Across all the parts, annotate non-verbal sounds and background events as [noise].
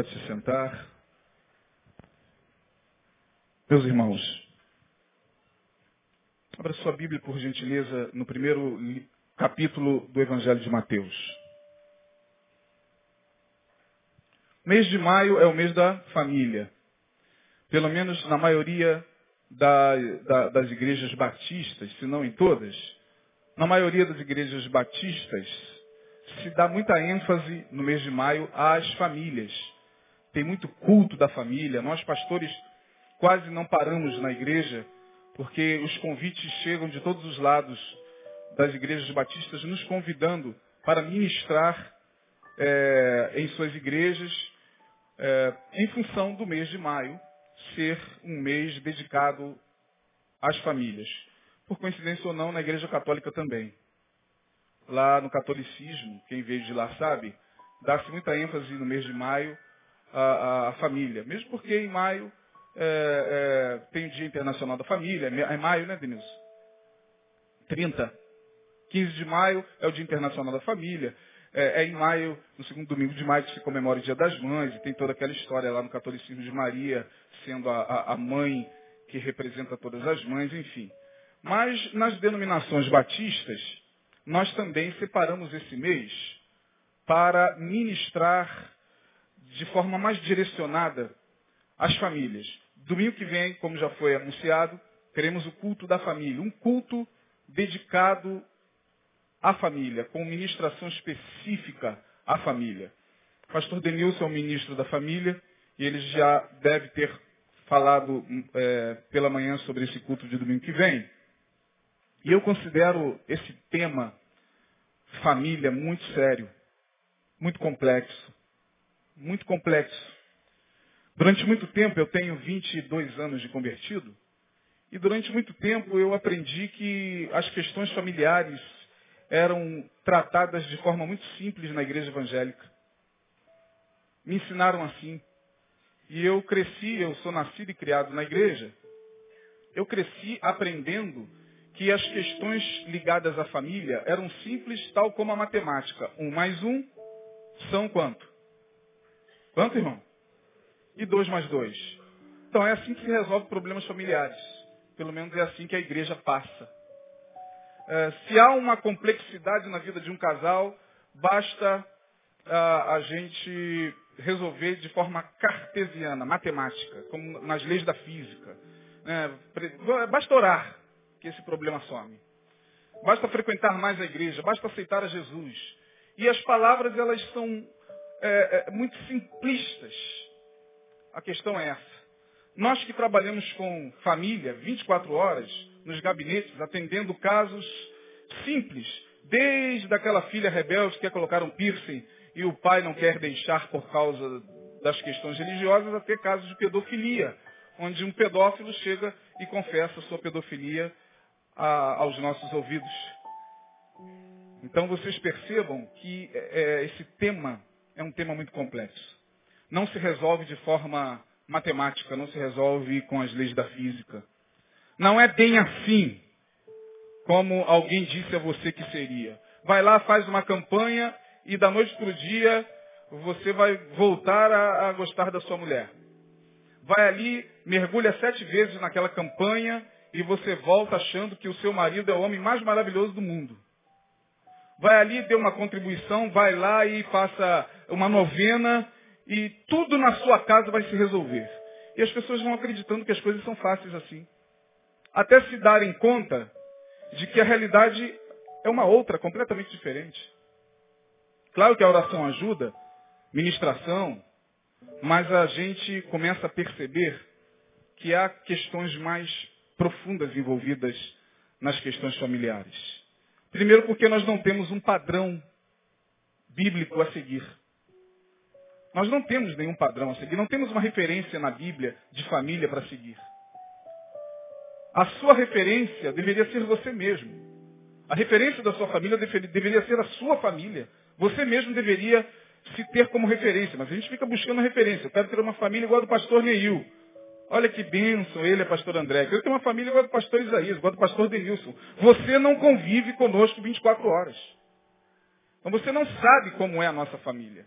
Pode se sentar. Meus irmãos, abra sua Bíblia, por gentileza, no primeiro capítulo do Evangelho de Mateus. Mês de maio é o mês da família. Pelo menos na maioria da, da, das igrejas batistas, se não em todas, na maioria das igrejas batistas, se dá muita ênfase no mês de maio às famílias tem muito culto da família. Nós, pastores, quase não paramos na igreja, porque os convites chegam de todos os lados das igrejas batistas, nos convidando para ministrar é, em suas igrejas, é, em função do mês de maio ser um mês dedicado às famílias. Por coincidência ou não, na igreja católica também. Lá no catolicismo, quem veio de lá sabe, dá-se muita ênfase no mês de maio a, a família. Mesmo porque em maio é, é, tem o Dia Internacional da Família, é maio, né, Denilson? 30. 15 de maio é o Dia Internacional da Família. É, é, em maio, no segundo domingo de maio, que se comemora o Dia das Mães, e tem toda aquela história lá no catolicismo de Maria, sendo a, a, a mãe que representa todas as mães, enfim. Mas nas denominações batistas, nós também separamos esse mês para ministrar de forma mais direcionada às famílias. Domingo que vem, como já foi anunciado, teremos o culto da família, um culto dedicado à família, com ministração específica à família. O pastor Denilson é o ministro da família e ele já deve ter falado é, pela manhã sobre esse culto de domingo que vem. E eu considero esse tema família muito sério, muito complexo muito complexo. Durante muito tempo, eu tenho 22 anos de convertido, e durante muito tempo eu aprendi que as questões familiares eram tratadas de forma muito simples na igreja evangélica. Me ensinaram assim. E eu cresci, eu sou nascido e criado na igreja. Eu cresci aprendendo que as questões ligadas à família eram simples, tal como a matemática. Um mais um são quanto? Quanto, irmão? E dois mais dois. Então é assim que se resolve problemas familiares. Pelo menos é assim que a igreja passa. É, se há uma complexidade na vida de um casal, basta a, a gente resolver de forma cartesiana, matemática, como nas leis da física. É, basta orar que esse problema some. Basta frequentar mais a igreja, basta aceitar a Jesus. E as palavras, elas são é, é, muito simplistas. A questão é essa. Nós que trabalhamos com família 24 horas nos gabinetes, atendendo casos simples, desde aquela filha rebelde que quer colocar um piercing e o pai não quer deixar por causa das questões religiosas, até casos de pedofilia, onde um pedófilo chega e confessa sua pedofilia a, aos nossos ouvidos. Então vocês percebam que é, é esse tema é um tema muito complexo. Não se resolve de forma matemática, não se resolve com as leis da física. Não é bem assim como alguém disse a você que seria. Vai lá, faz uma campanha e da noite para o dia você vai voltar a, a gostar da sua mulher. Vai ali, mergulha sete vezes naquela campanha e você volta achando que o seu marido é o homem mais maravilhoso do mundo. Vai ali, dê uma contribuição, vai lá e faça uma novena e tudo na sua casa vai se resolver. E as pessoas vão acreditando que as coisas são fáceis assim. Até se darem conta de que a realidade é uma outra, completamente diferente. Claro que a oração ajuda, ministração, mas a gente começa a perceber que há questões mais profundas envolvidas nas questões familiares. Primeiro porque nós não temos um padrão bíblico a seguir. Nós não temos nenhum padrão a seguir, não temos uma referência na Bíblia de família para seguir. A sua referência deveria ser você mesmo. A referência da sua família deveria ser a sua família. Você mesmo deveria se ter como referência. Mas a gente fica buscando referência. Eu quero ter uma família igual a do pastor Neil. Olha que bênção, ele é pastor André. Eu tenho uma família igual do pastor Isaías, igual do pastor Denilson. Você não convive conosco 24 horas. Então você não sabe como é a nossa família.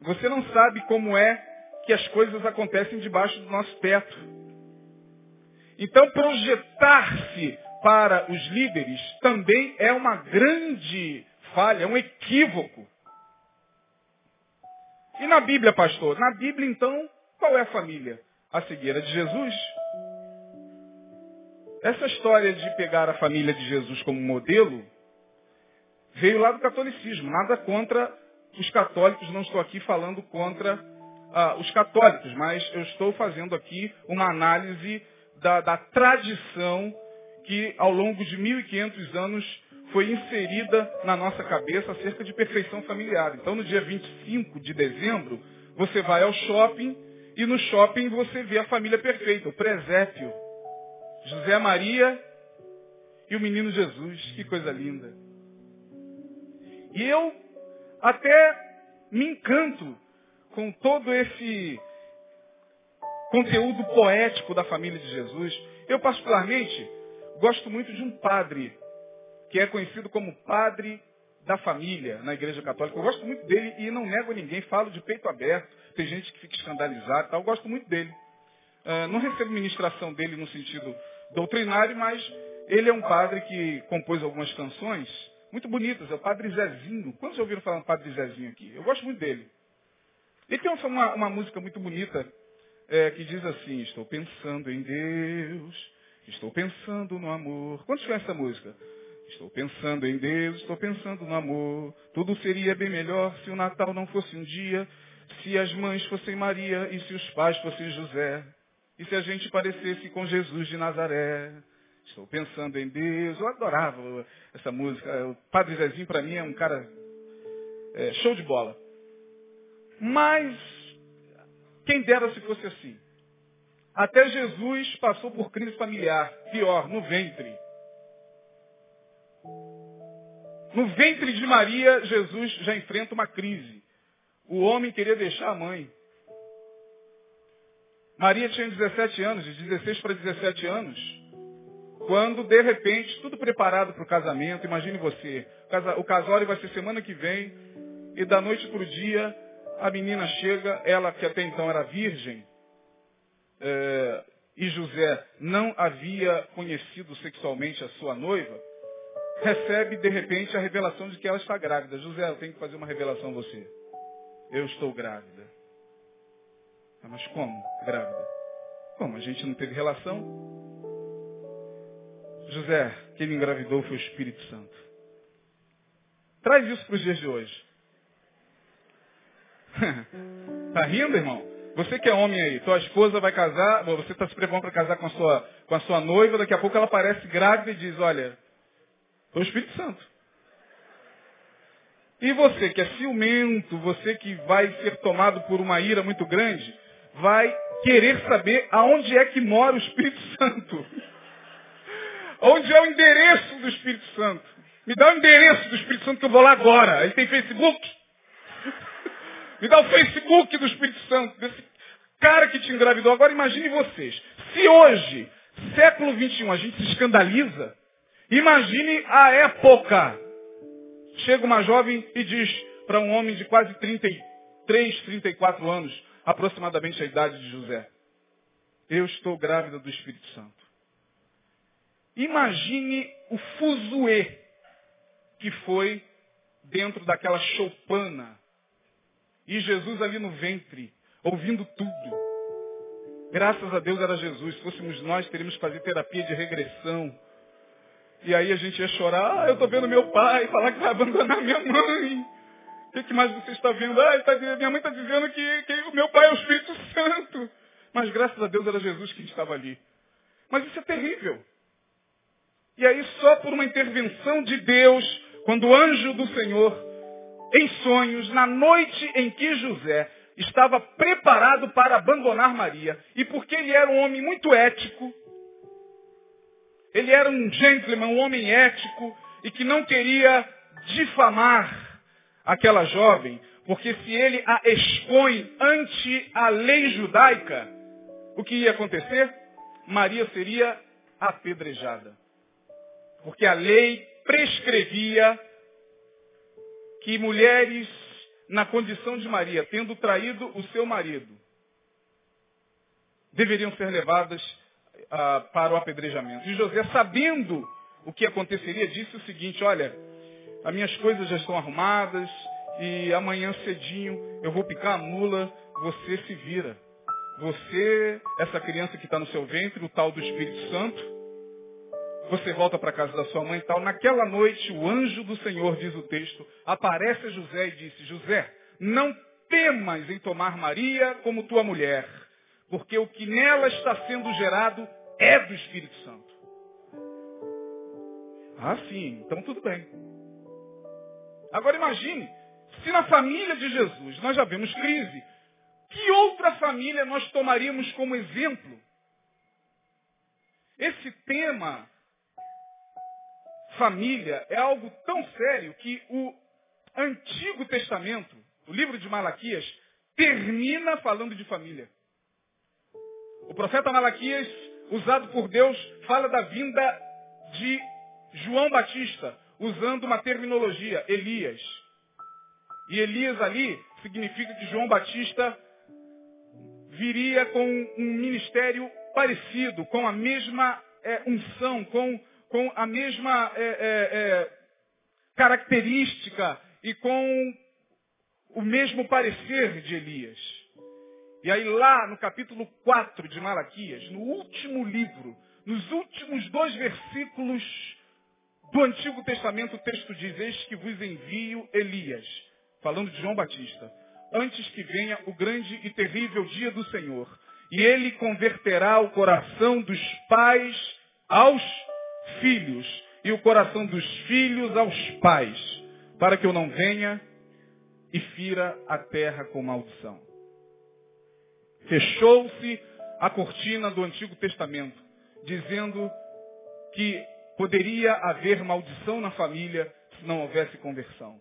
Você não sabe como é que as coisas acontecem debaixo do nosso teto. Então, projetar-se para os líderes também é uma grande falha, é um equívoco. E na Bíblia, pastor? Na Bíblia, então, qual é a família? A cegueira de Jesus? Essa história de pegar a família de Jesus como modelo veio lá do catolicismo. Nada contra os católicos, não estou aqui falando contra ah, os católicos, mas eu estou fazendo aqui uma análise da, da tradição que ao longo de 1500 anos foi inserida na nossa cabeça acerca de perfeição familiar. Então, no dia 25 de dezembro, você vai ao shopping e no shopping você vê a família perfeita, o presépio. José Maria e o menino Jesus. Que coisa linda. E eu até me encanto com todo esse conteúdo poético da família de Jesus. Eu, particularmente, gosto muito de um padre, que é conhecido como padre da família na Igreja Católica. Eu gosto muito dele e não nego a ninguém, falo de peito aberto. Tem gente que fica escandalizada, tal. eu gosto muito dele. Uh, não recebo ministração dele no sentido doutrinário, mas ele é um padre que compôs algumas canções muito bonitas. É o Padre Zezinho. Quantos já ouviram falar do Padre Zezinho aqui? Eu gosto muito dele. Ele tem uma, uma música muito bonita é, que diz assim, estou pensando em Deus, estou pensando no amor. Quantos conhecem essa música? Estou pensando em Deus, estou pensando no amor. Tudo seria bem melhor se o Natal não fosse um dia, se as mães fossem Maria e se os pais fossem José. E se a gente parecesse com Jesus de Nazaré? Estou pensando em Deus. Eu adorava essa música. O Padre Zezinho, para mim, é um cara é, show de bola. Mas, quem dera se fosse assim. Até Jesus passou por crise familiar. Pior, no ventre. No ventre de Maria, Jesus já enfrenta uma crise. O homem queria deixar a mãe. Maria tinha 17 anos, de 16 para 17 anos, quando de repente, tudo preparado para o casamento, imagine você, o casório vai ser semana que vem, e da noite para o dia, a menina chega, ela que até então era virgem, é, e José não havia conhecido sexualmente a sua noiva, recebe de repente a revelação de que ela está grávida. José, eu tenho que fazer uma revelação a você. Eu estou grávida. Ah, mas como grávida? Como? A gente não teve relação? José, quem me engravidou foi o Espírito Santo. Traz isso para os dias de hoje. [laughs] tá rindo, irmão? Você que é homem aí, tua esposa vai casar, você está se preparando para casar com a, sua, com a sua noiva, daqui a pouco ela aparece grávida e diz, olha, foi o Espírito Santo. E você que é ciumento, você que vai ser tomado por uma ira muito grande, vai querer saber aonde é que mora o Espírito [laughs] Santo. Onde é o endereço do Espírito Santo? Me dá o endereço do Espírito Santo que eu vou lá agora. Ele tem Facebook? [laughs] Me dá o Facebook do Espírito Santo, desse cara que te engravidou. Agora imagine vocês. Se hoje, século XXI, a gente se escandaliza, imagine a época. Chega uma jovem e diz para um homem de quase 33, 34 anos, aproximadamente a idade de José. Eu estou grávida do Espírito Santo. Imagine o fuzuê que foi dentro daquela choupana. E Jesus ali no ventre, ouvindo tudo. Graças a Deus era Jesus. Se fôssemos nós, teríamos que fazer terapia de regressão. E aí a gente ia chorar, ah, eu estou vendo meu pai falar que vai abandonar minha mãe. O que, que, mais você está vendo? Ah, tá, minha mãe está dizendo que, que o meu pai é o Espírito Santo. Mas graças a Deus era Jesus que estava ali. Mas isso é terrível. E aí só por uma intervenção de Deus, quando o anjo do Senhor, em sonhos, na noite em que José estava preparado para abandonar Maria, e porque ele era um homem muito ético, ele era um gentleman, um homem ético, e que não queria difamar aquela jovem, porque se ele a expõe ante a lei judaica, o que ia acontecer? Maria seria apedrejada. Porque a lei prescrevia que mulheres na condição de Maria, tendo traído o seu marido, deveriam ser levadas ah, para o apedrejamento. E José, sabendo o que aconteceria, disse o seguinte, olha, as minhas coisas já estão arrumadas e amanhã cedinho eu vou picar a mula, você se vira. Você, essa criança que está no seu ventre, o tal do Espírito Santo, você volta para casa da sua mãe e tal. Naquela noite, o anjo do Senhor, diz o texto, aparece a José e disse, José, não temas em tomar Maria como tua mulher, porque o que nela está sendo gerado é do Espírito Santo. Ah, sim, então tudo bem. Agora imagine, se na família de Jesus nós já vemos crise, que outra família nós tomaríamos como exemplo? Esse tema família é algo tão sério que o Antigo Testamento, o livro de Malaquias, termina falando de família. O profeta Malaquias, usado por Deus, fala da vinda de João Batista, usando uma terminologia, Elias. E Elias ali significa que João Batista viria com um ministério parecido, com a mesma é, unção, com com a mesma é, é, é, característica e com o mesmo parecer de Elias. E aí lá no capítulo 4 de Malaquias, no último livro, nos últimos dois versículos do Antigo Testamento, o texto diz, eis que vos envio Elias, falando de João Batista, antes que venha o grande e terrível dia do Senhor. E ele converterá o coração dos pais aos filhos e o coração dos filhos aos pais, para que eu não venha e fira a terra com maldição. Fechou-se a cortina do Antigo Testamento, dizendo que poderia haver maldição na família se não houvesse conversão.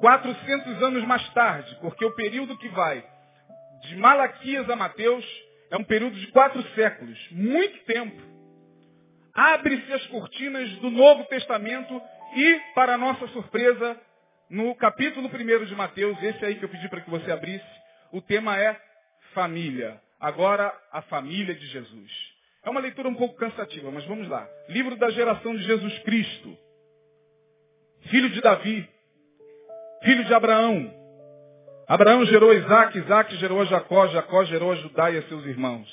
400 anos mais tarde, porque o período que vai de Malaquias a Mateus é um período de quatro séculos, muito tempo abre-se as cortinas do Novo Testamento e, para nossa surpresa, no capítulo 1 de Mateus, esse aí que eu pedi para que você abrisse, o tema é família. Agora, a família de Jesus. É uma leitura um pouco cansativa, mas vamos lá. Livro da geração de Jesus Cristo. Filho de Davi. Filho de Abraão. Abraão gerou Isaac, Isaac gerou Jacó, Jacó gerou Judá e a seus irmãos.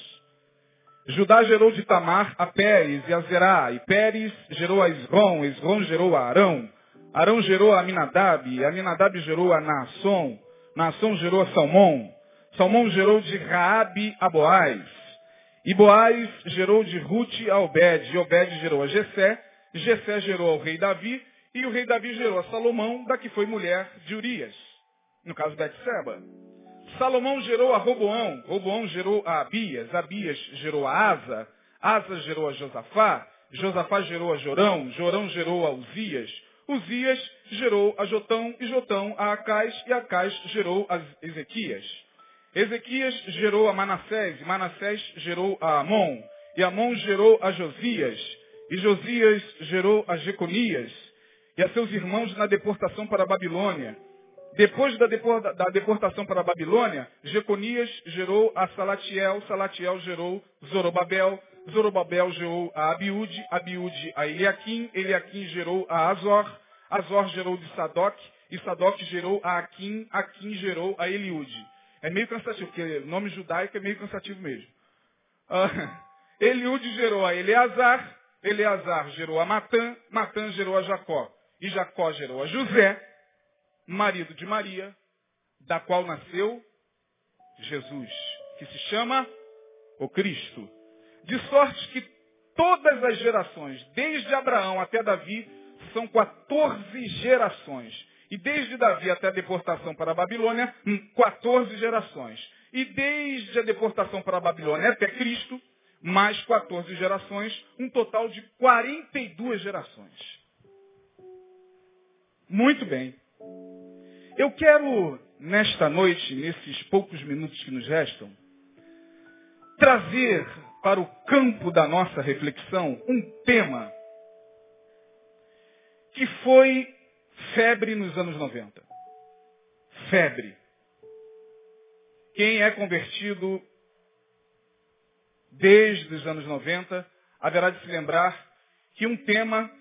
Judá gerou de Tamar a Pérez e a Zerá, e Pérez gerou a Esrom, Esrom gerou a Arão, Arão gerou a Aminadab, Aminadab gerou a Naasson, Naasson gerou a Salmão, Salmão gerou de Raabe a Boaz, e Boaz gerou de Ruth a Obed, e Obed gerou a Jessé, Jessé gerou ao rei Davi, e o rei Davi gerou a Salomão, da que foi mulher de Urias, no caso Betseba. Salomão gerou a Roboão, Roboão gerou a Abias, Abias gerou a Asa, Asa gerou a Josafá, Josafá gerou a Jorão, Jorão gerou a Uzias, Uzias gerou a Jotão e Jotão a Acais e Acais gerou a Ezequias. Ezequias gerou a Manassés, Manassés gerou a Amon, e Amon gerou a Josias, e Josias gerou a Jeconias, e a seus irmãos na deportação para a Babilônia. Depois da, deportação para a Babilônia, Jeconias gerou a Salatiel, Salatiel gerou Zorobabel, Zorobabel gerou a Abiúde, Abiúde a Eliakim, Eliakim gerou a Azor, Azor gerou de Sadoc, e Sadoc gerou a Aquim, Aquim gerou a Eliúde. É meio cansativo, porque o nome judaico é meio cansativo mesmo. Uh, [laughs] Eliúde gerou a Eleazar, Eleazar gerou a Matã, Matã gerou a Jacó, e Jacó gerou a José, marido de Maria, da qual nasceu Jesus, que se chama o Cristo. De sorte que todas as gerações, desde Abraão até Davi, são 14 gerações. E desde Davi até a deportação para a Babilônia, 14 gerações. E desde a deportação para a Babilônia até Cristo, mais 14 gerações, um total de 42 gerações. Muito bem. Eu quero, nesta noite, nesses poucos minutos que nos restam, trazer para o campo da nossa reflexão um tema que foi febre nos anos 90. febre. Quem é convertido desde os anos 90 haverá de se lembrar que um tema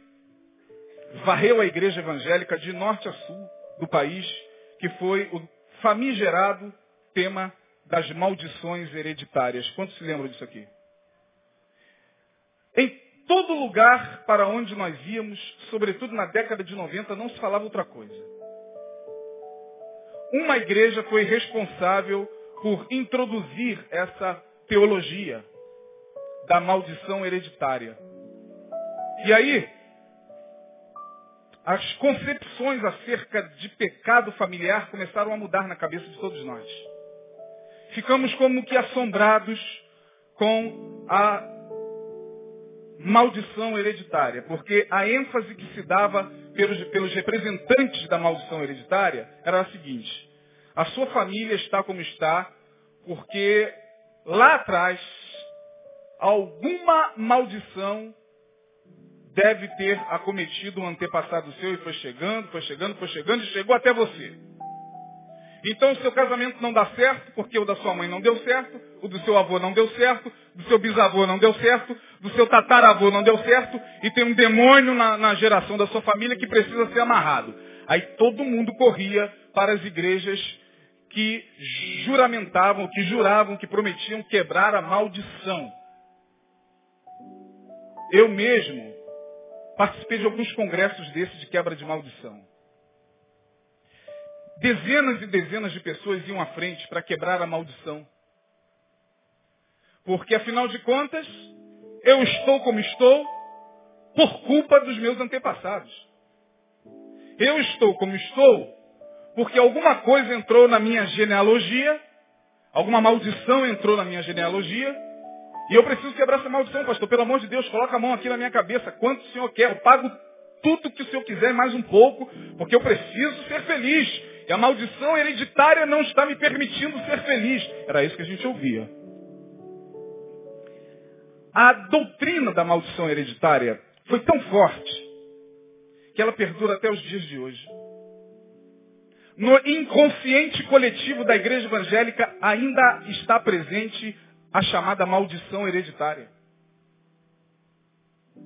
varreu a igreja evangélica de norte a sul do país, que foi o famigerado tema das maldições hereditárias. Quantos se lembram disso aqui? Todo lugar para onde nós íamos, sobretudo na década de 90, não se falava outra coisa. Uma igreja foi responsável por introduzir essa teologia da maldição hereditária. E aí, as concepções acerca de pecado familiar começaram a mudar na cabeça de todos nós. Ficamos como que assombrados com a maldição hereditária, porque a ênfase que se dava pelos, pelos representantes da maldição hereditária era a seguinte: a sua família está como está, porque lá atrás alguma maldição deve ter acometido um antepassado seu e foi chegando, foi chegando, foi chegando e chegou até você. Então o seu casamento não dá certo porque o da sua mãe não deu certo, o do seu avô não deu certo, do seu bisavô não deu certo, do seu tataravô não deu certo e tem um demônio na, na geração da sua família que precisa ser amarrado. Aí todo mundo corria para as igrejas que juramentavam, que juravam, que prometiam quebrar a maldição. Eu mesmo participei de alguns congressos desses de quebra de maldição. Dezenas e dezenas de pessoas iam à frente para quebrar a maldição. Porque, afinal de contas, eu estou como estou por culpa dos meus antepassados. Eu estou como estou porque alguma coisa entrou na minha genealogia, alguma maldição entrou na minha genealogia, e eu preciso quebrar essa maldição, pastor. Pelo amor de Deus, coloca a mão aqui na minha cabeça. Quanto o senhor quer? Eu pago tudo que o senhor quiser, mais um pouco, porque eu preciso ser feliz. E a maldição hereditária não está me permitindo ser feliz. Era isso que a gente ouvia. A doutrina da maldição hereditária foi tão forte que ela perdura até os dias de hoje. No inconsciente coletivo da igreja evangélica ainda está presente a chamada maldição hereditária.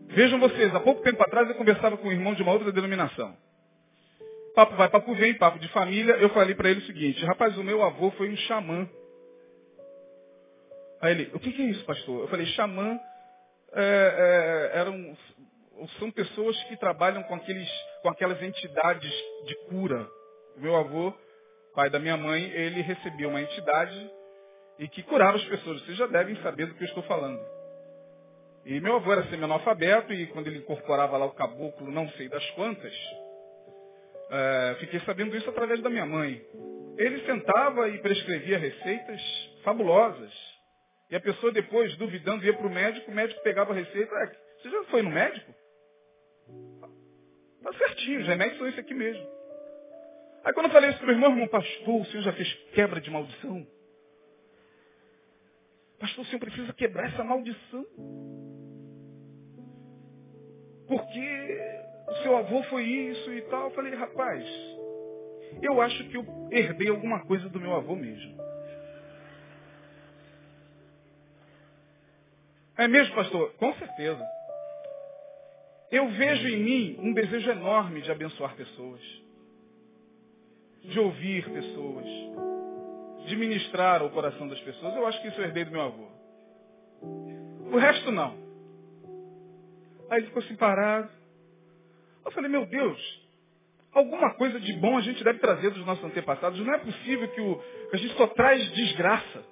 Vejam vocês, há pouco tempo atrás eu conversava com um irmão de uma outra denominação. Papo vai, papo vem, papo de família. Eu falei para ele o seguinte, rapaz, o meu avô foi um xamã. Aí ele, o que, que é isso, pastor? Eu falei, xamã é, é, eram, são pessoas que trabalham com, aqueles, com aquelas entidades de cura. O meu avô, pai da minha mãe, ele recebia uma entidade e que curava as pessoas. Vocês já devem saber do que eu estou falando. E meu avô era semi-analfabeto e quando ele incorporava lá o caboclo, não sei das quantas, é, fiquei sabendo isso através da minha mãe. Ele sentava e prescrevia receitas fabulosas. E a pessoa depois, duvidando, ia para o médico, o médico pegava a receita. É, você já foi no médico? Tá certinho, os remédios são esse aqui mesmo. Aí quando eu falei isso para o irmão, irmão, pastor, o senhor já fez quebra de maldição? Pastor, o senhor precisa quebrar essa maldição. Porque seu avô foi isso e tal. Eu falei, rapaz, eu acho que eu herdei alguma coisa do meu avô mesmo. É mesmo, pastor? Com certeza. Eu vejo em mim um desejo enorme de abençoar pessoas, de ouvir pessoas, de ministrar ao coração das pessoas. Eu acho que isso eu herdei do meu avô. O resto não. Aí ficou assim parado. Eu falei, meu Deus, alguma coisa de bom a gente deve trazer dos nossos antepassados. Não é possível que o, a gente só traz desgraça.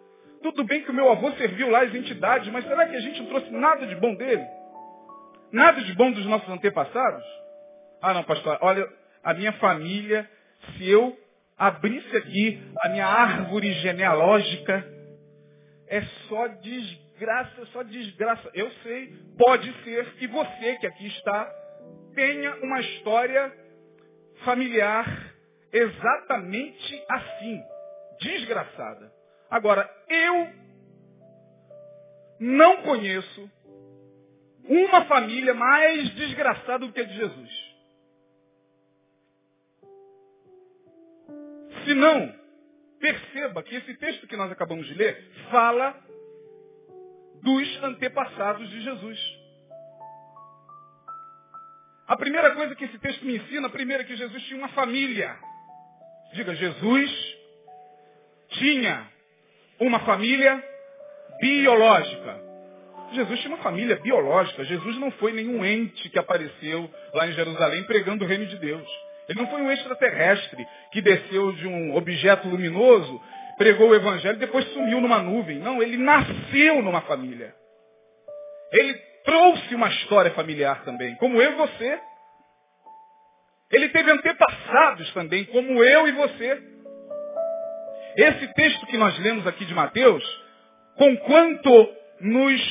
Tudo bem que o meu avô serviu lá as entidades, mas será que a gente não trouxe nada de bom dele? Nada de bom dos nossos antepassados? Ah não, pastor, olha, a minha família, se eu abrisse aqui a minha árvore genealógica, é só desgraça, só desgraça. Eu sei, pode ser que você que aqui está tenha uma história familiar exatamente assim, desgraçada. Agora, eu não conheço uma família mais desgraçada do que a de Jesus. Se não, perceba que esse texto que nós acabamos de ler fala dos antepassados de Jesus. A primeira coisa que esse texto me ensina, primeiro é que Jesus tinha uma família. Diga, Jesus tinha uma família biológica. Jesus tinha uma família biológica. Jesus não foi nenhum ente que apareceu lá em Jerusalém pregando o reino de Deus. Ele não foi um extraterrestre que desceu de um objeto luminoso, pregou o evangelho e depois sumiu numa nuvem. Não, ele nasceu numa família. Ele trouxe uma história familiar também, como eu e você. Ele teve antepassados também, como eu e você. Esse texto que nós lemos aqui de Mateus, conquanto nos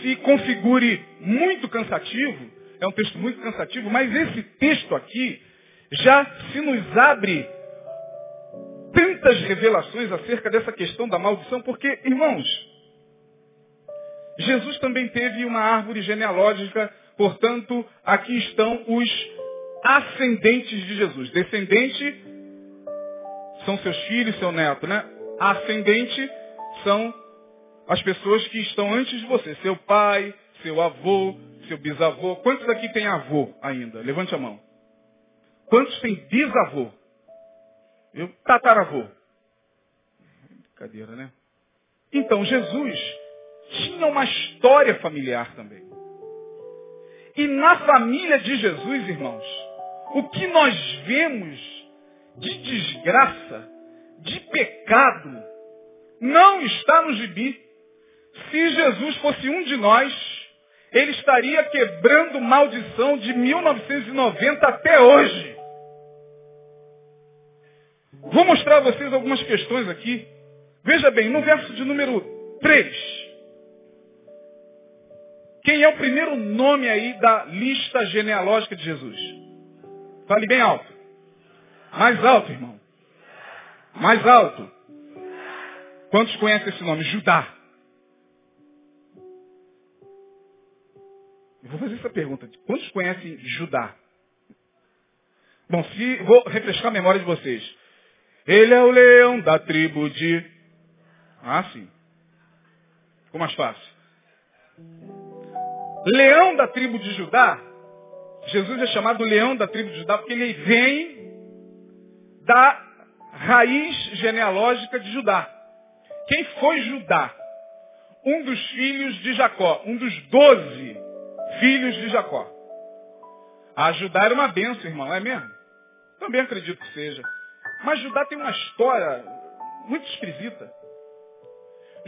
se configure muito cansativo, é um texto muito cansativo, mas esse texto aqui já se nos abre tantas revelações acerca dessa questão da maldição, porque, irmãos, Jesus também teve uma árvore genealógica, portanto, aqui estão os ascendentes de Jesus. Descendente são seus filhos, seu neto, né? Ascendente são as pessoas que estão antes de você. Seu pai, seu avô, seu bisavô. Quantos aqui tem avô ainda? Levante a mão. Quantos tem bisavô? Eu, tataravô. Brincadeira, né? Então, Jesus tinha uma história familiar também. E na família de Jesus, irmãos, o que nós vemos de desgraça, de pecado, não está no gibi. Se Jesus fosse um de nós, ele estaria quebrando maldição de 1990 até hoje. Vou mostrar a vocês algumas questões aqui. Veja bem, no verso de número 3. Quem é o primeiro nome aí da lista genealógica de Jesus? Fale bem alto. Mais alto, irmão. Mais alto. Quantos conhecem esse nome? Judá. Eu vou fazer essa pergunta. Quantos conhecem Judá? Bom, se vou refrescar a memória de vocês. Ele é o leão da tribo de. Ah, sim. Ficou mais fácil. Leão da tribo de Judá. Jesus é chamado leão da tribo de Judá porque ele vem da raiz genealógica de Judá. Quem foi Judá? Um dos filhos de Jacó, um dos doze filhos de Jacó. A Judá era uma benção, irmão, é mesmo? Também acredito que seja. Mas Judá tem uma história muito esquisita.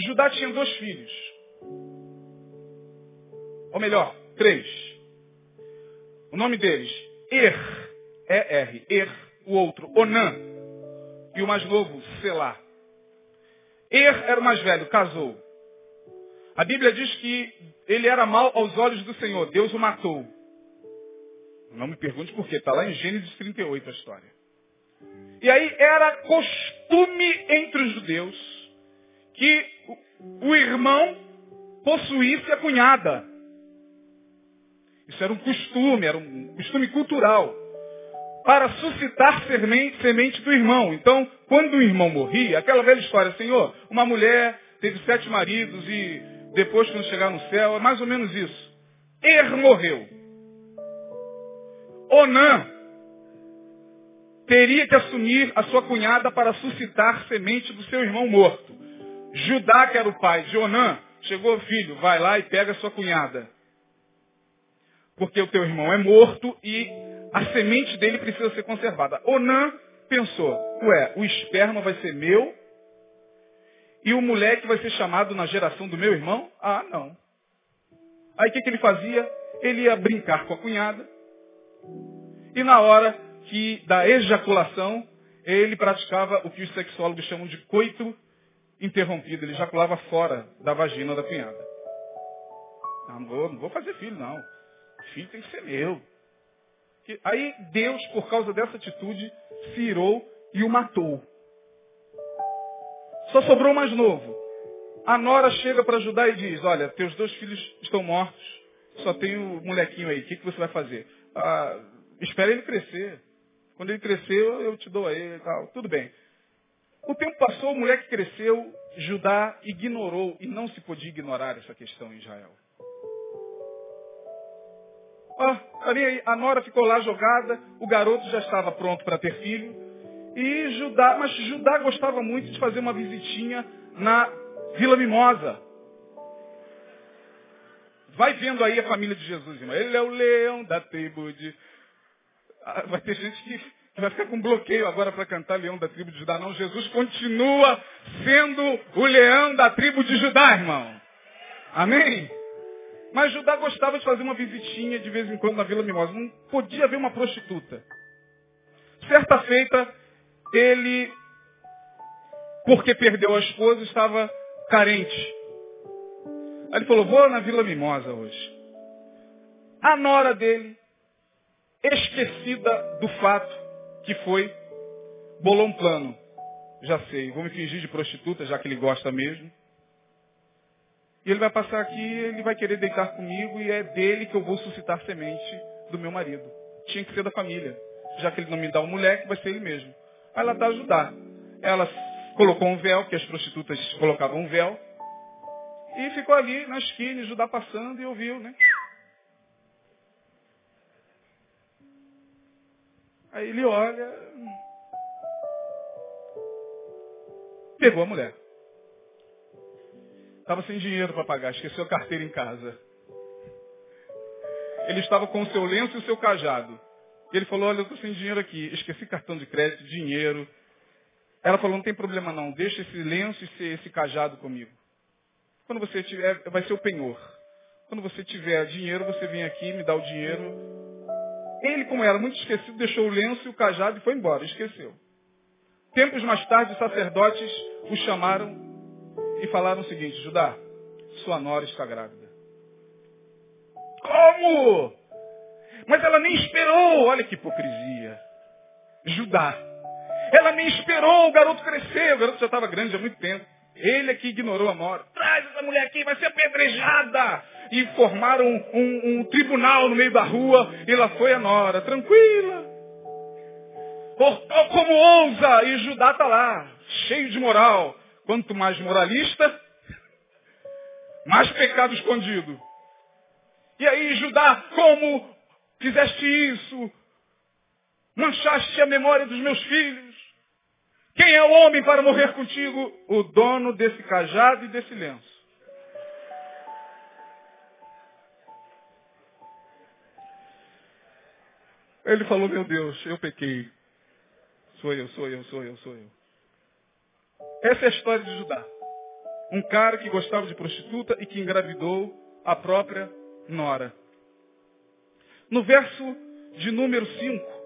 Judá tinha dois filhos. Ou melhor, três. O nome deles, Er, E-R, Er, o outro, Onã, e o mais novo, Selá. Er era o mais velho, casou. A Bíblia diz que ele era mal aos olhos do Senhor, Deus o matou. Não me pergunte por quê, está lá em Gênesis 38 a história. E aí era costume entre os judeus que o irmão possuísse a cunhada. Isso era um costume, era um costume cultural. Para suscitar semente do irmão. Então, quando o irmão morria, aquela velha história, Senhor, uma mulher teve sete maridos e depois quando chegar no céu, é mais ou menos isso. Er morreu. Onã teria que assumir a sua cunhada para suscitar semente do seu irmão morto. Judá, que era o pai de Onã, chegou, filho, vai lá e pega a sua cunhada. Porque o teu irmão é morto e a semente dele precisa ser conservada. Onã pensou, ué, o esperma vai ser meu e o moleque vai ser chamado na geração do meu irmão? Ah, não. Aí o que, que ele fazia? Ele ia brincar com a cunhada e na hora que da ejaculação, ele praticava o que os sexólogos chamam de coito interrompido. Ele ejaculava fora da vagina da cunhada. Não, não vou, não vou fazer filho, não. Filho tem que ser meu. Aí Deus, por causa dessa atitude, se irou e o matou. Só sobrou mais novo. A nora chega para ajudar e diz, olha, teus dois filhos estão mortos, só tem o molequinho aí, o que, que você vai fazer? Ah, espera ele crescer. Quando ele crescer, eu te dou a ele e tal. Tudo bem. O tempo passou, o moleque cresceu, Judá ignorou, e não se podia ignorar essa questão em Israel. Ah, aí, a nora ficou lá jogada, o garoto já estava pronto para ter filho, e Judá, mas Judá gostava muito de fazer uma visitinha na Vila Mimosa. Vai vendo aí a família de Jesus, irmão. Ele é o leão da tribo de. Ah, vai ter gente que vai ficar com bloqueio agora para cantar leão da tribo de Judá. Não, Jesus continua sendo o leão da tribo de Judá, irmão. Amém? Mas Judá gostava de fazer uma visitinha de vez em quando na Vila Mimosa. Não podia ver uma prostituta. Certa feita, ele, porque perdeu a esposa, estava carente. Aí ele falou, vou na Vila Mimosa hoje. A nora dele, esquecida do fato que foi, bolou um plano. Já sei, vou me fingir de prostituta, já que ele gosta mesmo. E ele vai passar aqui, ele vai querer deitar comigo e é dele que eu vou suscitar semente do meu marido. Tinha que ser da família. Já que ele não me dá o moleque, vai ser ele mesmo. Aí ela dá ajudar. Ela colocou um véu, que as prostitutas colocavam um véu, e ficou ali na esquina, Judá passando e ouviu, né? Aí ele olha, pegou a mulher. Estava sem dinheiro para pagar, esqueceu a carteira em casa. Ele estava com o seu lenço e o seu cajado. Ele falou, olha, eu estou sem dinheiro aqui, esqueci cartão de crédito, dinheiro. Ela falou, não tem problema não, deixa esse lenço e esse cajado comigo. Quando você tiver, vai ser o penhor. Quando você tiver dinheiro, você vem aqui, me dá o dinheiro. Ele, como era muito esquecido, deixou o lenço e o cajado e foi embora, esqueceu. Tempos mais tarde, os sacerdotes o chamaram e falaram o seguinte, Judá, sua nora está grávida. Como? Mas ela nem esperou, olha que hipocrisia. Judá. Ela nem esperou, o garoto cresceu, o garoto já estava grande há muito tempo. Ele é que ignorou a nora. Traz essa mulher aqui, vai ser apedrejada. E formaram um, um, um tribunal no meio da rua. E lá foi a nora, tranquila. Como ousa? E Judá está lá, cheio de moral. Quanto mais moralista, mais pecado escondido. E aí, Judá, como fizeste isso? Manchaste a memória dos meus filhos. Quem é o homem para morrer contigo? O dono desse cajado e desse lenço. Ele falou, meu Deus, eu pequei. Sou eu, sou eu, sou eu, sou eu. Essa é a história de Judá. Um cara que gostava de prostituta e que engravidou a própria nora. No verso de número 5,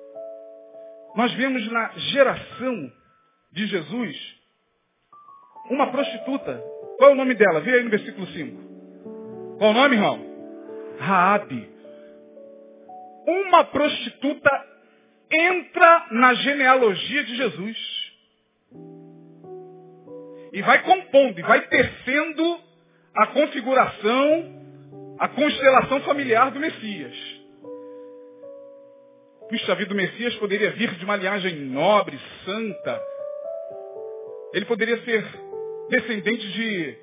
nós vemos na geração de Jesus uma prostituta. Qual é o nome dela? Vê aí no versículo 5. Qual o nome, irmão? Raabe. Uma prostituta entra na genealogia de Jesus e vai compondo, e vai tecendo a configuração, a constelação familiar do Messias. Puxa vida, o Messias poderia vir de uma linhagem nobre, santa. Ele poderia ser descendente de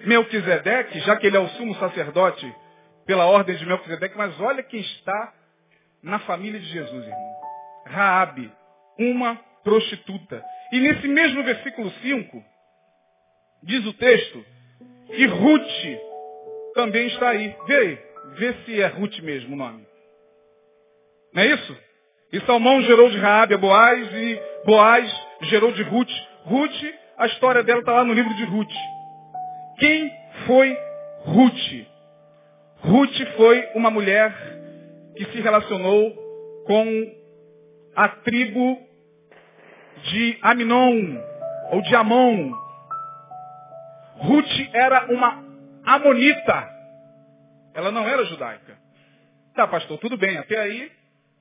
Melquisedeque, já que ele é o sumo sacerdote pela ordem de Melquisedeque, mas olha quem está na família de Jesus, irmão. Raabe, uma prostituta. E nesse mesmo versículo 5, diz o texto, que Ruth também está aí. Vê aí, vê se é Ruth mesmo o nome. Não é isso? E Salmão gerou de Raabe a Boaz e Boaz gerou de Ruth. Ruth, a história dela está lá no livro de Ruth. Quem foi Ruth? Ruth foi uma mulher que se relacionou com a tribo de Aminon, ou de Amon, Ruth era uma amonita. Ela não era judaica. Tá, pastor, tudo bem. Até aí,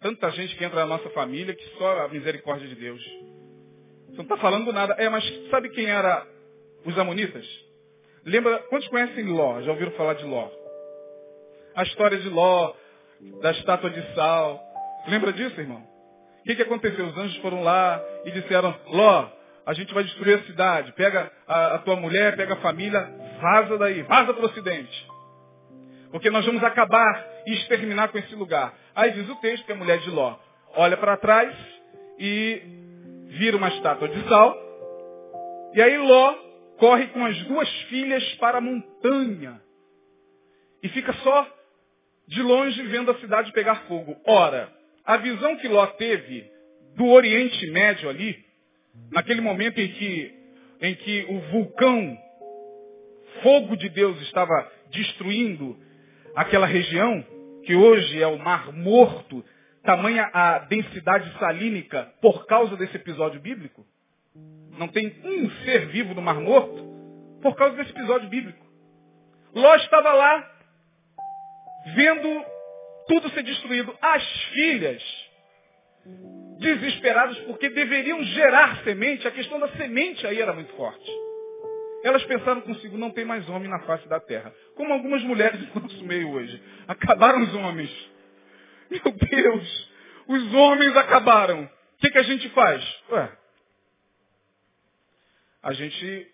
tanta gente que entra na nossa família que só a misericórdia de Deus. Você não está falando nada. É, mas sabe quem era os amonitas? Lembra, quantos conhecem Ló? Já ouviram falar de Ló? A história de Ló, da estátua de sal. Lembra disso, irmão? O que, que aconteceu? Os anjos foram lá e disseram, Ló, a gente vai destruir a cidade. Pega a, a tua mulher, pega a família, vaza daí, vaza para o ocidente. Porque nós vamos acabar e exterminar com esse lugar. Aí diz o texto que a mulher de Ló olha para trás e vira uma estátua de sal. E aí Ló corre com as duas filhas para a montanha. E fica só de longe vendo a cidade pegar fogo. Ora, a visão que Ló teve do Oriente Médio ali, naquele momento em que, em que o vulcão, fogo de Deus, estava destruindo aquela região, que hoje é o Mar Morto, tamanha a densidade salínica por causa desse episódio bíblico? Não tem um ser vivo no Mar Morto por causa desse episódio bíblico. Ló estava lá, vendo tudo ser destruído. As filhas, desesperadas porque deveriam gerar semente, a questão da semente aí era muito forte. Elas pensaram consigo, não tem mais homem na face da terra. Como algumas mulheres do nosso meio hoje. Acabaram os homens. Meu Deus, os homens acabaram. O que, que a gente faz? Ué, a gente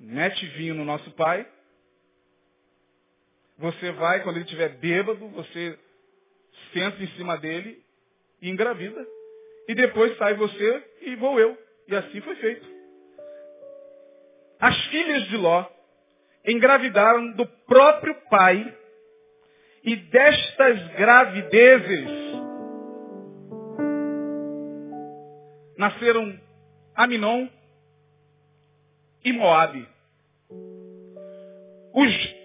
mete vinho no nosso pai. Você vai, quando ele estiver bêbado, você senta em cima dele engravida. E depois sai você e vou eu. E assim foi feito. As filhas de Ló engravidaram do próprio pai e destas gravidezes nasceram Aminon e Moabe. Os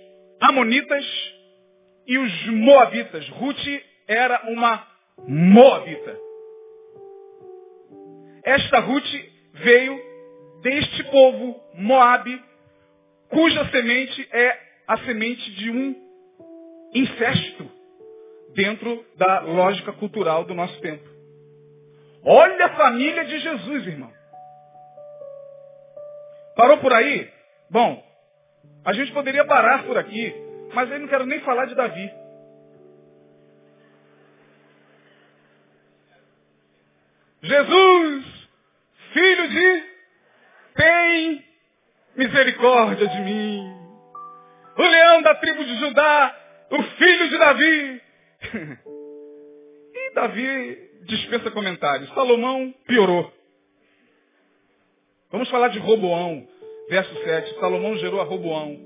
Amonitas e os Moabitas. Ruth era uma Moabita. Esta Ruth veio deste povo Moabe, cuja semente é a semente de um incesto dentro da lógica cultural do nosso tempo. Olha a família de Jesus, irmão. Parou por aí? Bom, a gente poderia parar por aqui, mas eu não quero nem falar de Davi. Jesus, filho de, tem misericórdia de mim. O leão da tribo de Judá, o filho de Davi. [laughs] e Davi dispensa comentários. Salomão piorou. Vamos falar de Roboão, verso 7. Salomão gerou a Roboão.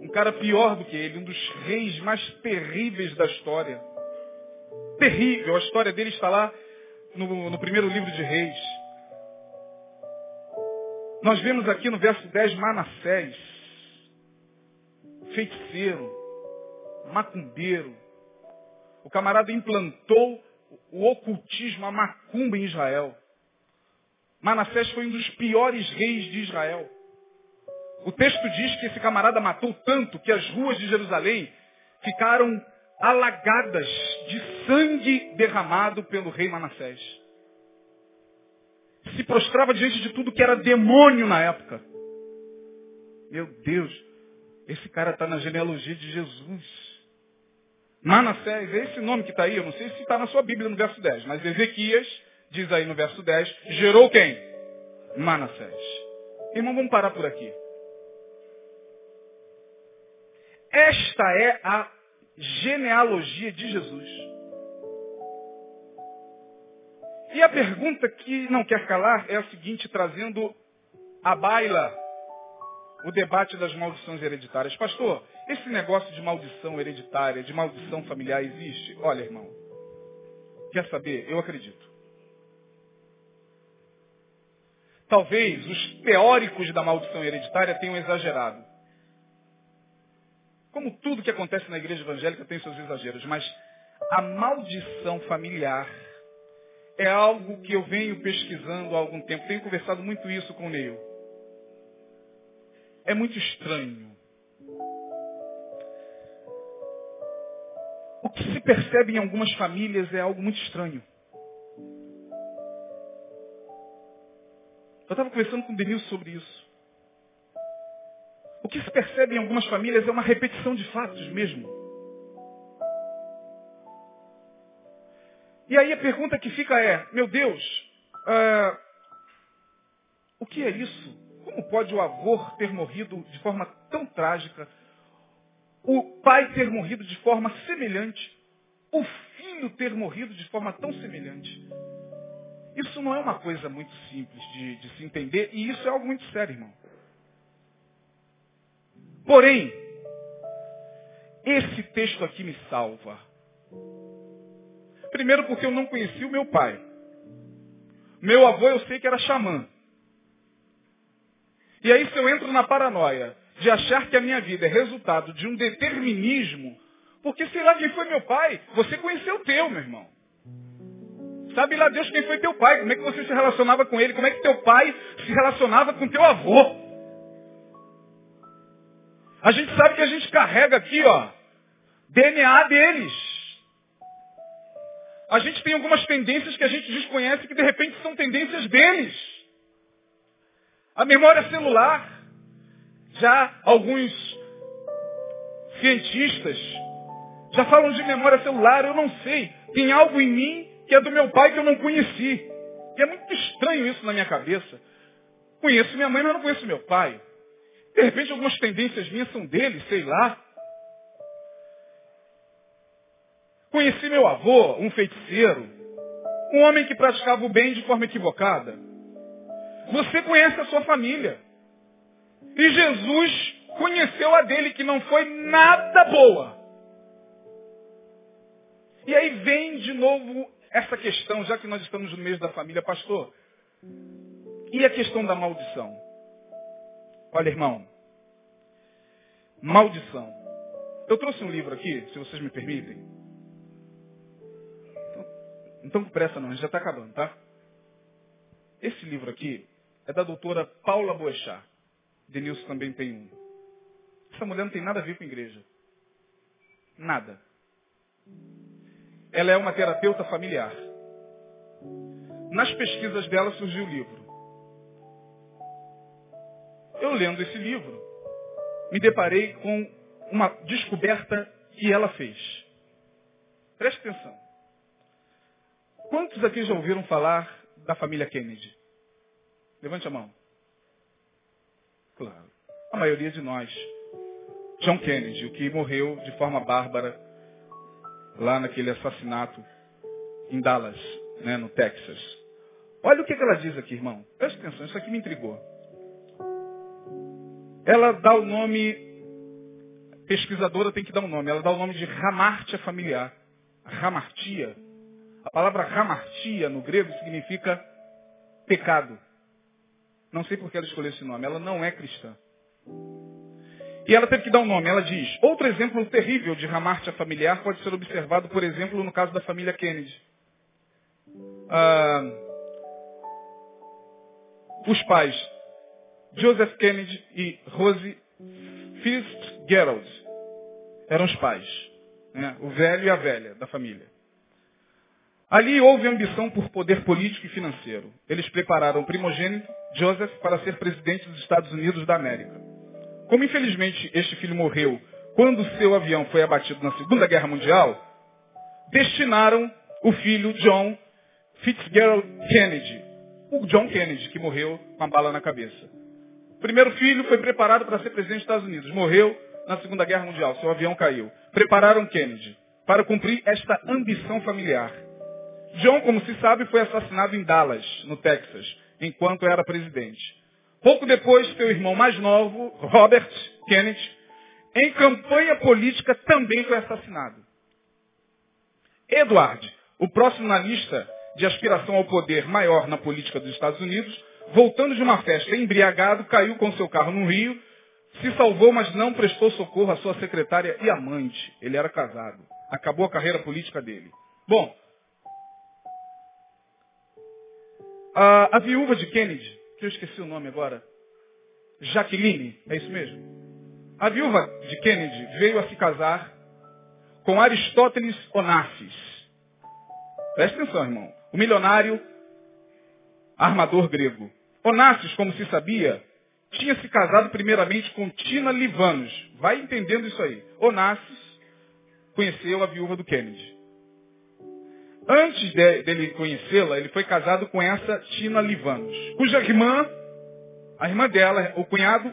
Um cara pior do que ele, um dos reis mais terríveis da história. Terrível. A história dele está lá no, no primeiro livro de Reis. Nós vemos aqui no verso 10 Manassés, feiticeiro, macumbeiro. O camarada implantou o ocultismo, a macumba em Israel. Manassés foi um dos piores reis de Israel. O texto diz que esse camarada matou tanto que as ruas de Jerusalém ficaram alagadas de sangue derramado pelo rei Manassés. Se prostrava diante de tudo que era demônio na época. Meu Deus, esse cara está na genealogia de Jesus. Manassés, é esse nome que está aí, eu não sei se está na sua Bíblia no verso 10, mas Ezequias diz aí no verso 10, gerou quem? Manassés. Irmão, vamos parar por aqui. Esta é a genealogia de Jesus. E a pergunta que não quer calar é a seguinte, trazendo à baila o debate das maldições hereditárias. Pastor, esse negócio de maldição hereditária, de maldição familiar existe? Olha, irmão, quer saber? Eu acredito. Talvez os teóricos da maldição hereditária tenham exagerado. Como tudo que acontece na igreja evangélica tem seus exageros, mas a maldição familiar é algo que eu venho pesquisando há algum tempo. Tenho conversado muito isso com o Neil. É muito estranho. O que se percebe em algumas famílias é algo muito estranho. Eu estava conversando com o Denilson sobre isso. O que se percebe em algumas famílias é uma repetição de fatos mesmo. E aí a pergunta que fica é, meu Deus, uh, O que é isso? Como pode o avô ter morrido de forma tão trágica? O pai ter morrido de forma semelhante? O filho ter morrido de forma tão semelhante? Isso não é uma coisa muito simples de, de se entender e isso é algo muito sério, irmão. Porém, esse texto aqui me salva. Primeiro porque eu não conheci o meu pai. Meu avô eu sei que era xamã. E aí se eu entro na paranoia de achar que a minha vida é resultado de um determinismo, porque sei lá quem foi meu pai, você conheceu o teu, meu irmão. Sabe lá Deus quem foi teu pai, como é que você se relacionava com ele, como é que teu pai se relacionava com teu avô. A gente sabe que a gente carrega aqui, ó, DNA deles. A gente tem algumas tendências que a gente desconhece que de repente são tendências deles. A memória celular. Já alguns cientistas já falam de memória celular, eu não sei. Tem algo em mim que é do meu pai que eu não conheci. E é muito estranho isso na minha cabeça. Conheço minha mãe, mas não conheço meu pai. De repente algumas tendências minhas são dele, sei lá. Conheci meu avô, um feiticeiro, um homem que praticava o bem de forma equivocada. Você conhece a sua família. E Jesus conheceu a dele, que não foi nada boa. E aí vem de novo essa questão, já que nós estamos no mês da família, pastor. E a questão da maldição? Olha, irmão. Maldição. Eu trouxe um livro aqui, se vocês me permitem. Então, então com pressa não, a gente já está acabando, tá? Esse livro aqui é da doutora Paula Boechat. Denilson também tem um. Essa mulher não tem nada a ver com a igreja. Nada. Ela é uma terapeuta familiar. Nas pesquisas dela surgiu o livro. Eu lendo esse livro, me deparei com uma descoberta que ela fez. Preste atenção. Quantos aqui já ouviram falar da família Kennedy? Levante a mão. Claro. A maioria de nós. John Kennedy, o que morreu de forma bárbara lá naquele assassinato em Dallas, né, no Texas. Olha o que ela diz aqui, irmão. Preste atenção, isso aqui me intrigou. Ela dá o nome, pesquisadora tem que dar um nome, ela dá o nome de Ramartia familiar. Ramartia. A palavra Ramartia no grego significa pecado. Não sei por que ela escolheu esse nome. Ela não é cristã. E ela teve que dar um nome. Ela diz, outro exemplo terrível de ramartia familiar pode ser observado, por exemplo, no caso da família Kennedy. Ah, os pais Joseph Kennedy e Rose Fitzgerald eram os pais. Né? O velho e a velha da família. Ali houve ambição por poder político e financeiro. Eles prepararam o primogênito, Joseph, para ser presidente dos Estados Unidos da América. Como infelizmente este filho morreu quando seu avião foi abatido na Segunda Guerra Mundial, destinaram o filho John Fitzgerald Kennedy, o John Kennedy, que morreu com a bala na cabeça. Primeiro filho foi preparado para ser presidente dos Estados Unidos. Morreu na Segunda Guerra Mundial. Seu avião caiu. Prepararam Kennedy para cumprir esta ambição familiar. John, como se sabe, foi assassinado em Dallas, no Texas, enquanto era presidente. Pouco depois, seu irmão mais novo, Robert Kennedy, em campanha política, também foi assassinado. Edward, o próximo na lista de aspiração ao poder maior na política dos Estados Unidos, voltando de uma festa embriagado, caiu com seu carro no rio, se salvou, mas não prestou socorro à sua secretária e amante. Ele era casado. Acabou a carreira política dele. Bom, a, a viúva de Kennedy, que eu esqueci o nome agora, Jacqueline, é isso mesmo? A viúva de Kennedy veio a se casar com Aristóteles Onassis. Presta atenção, irmão. O milionário armador grego. Onassis, como se sabia, tinha se casado primeiramente com Tina Livanos. Vai entendendo isso aí. Onassis conheceu a viúva do Kennedy. Antes de, dele conhecê-la, ele foi casado com essa Tina Livanos, cuja irmã A irmã dela, o cunhado,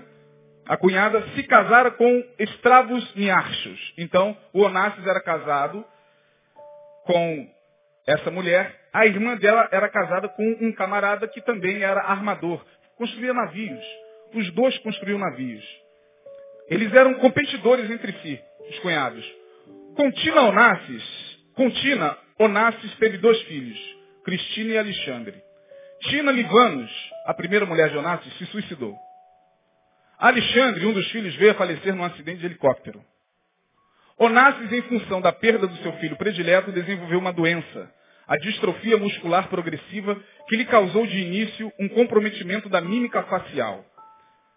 a cunhada, se casara com escravos niarchos. Então, o Onassis era casado com essa mulher. A irmã dela era casada com um camarada que também era armador. Construía navios. Os dois construíam navios. Eles eram competidores entre si, os cunhados. Com Tina Onassis, com Tina, Onassis teve dois filhos, Cristina e Alexandre. Tina Livanos, a primeira mulher de Onassis, se suicidou. Alexandre, um dos filhos, veio a falecer num acidente de helicóptero. Onassis, em função da perda do seu filho predileto, desenvolveu uma doença, a distrofia muscular progressiva, que lhe causou de início um comprometimento da mímica facial.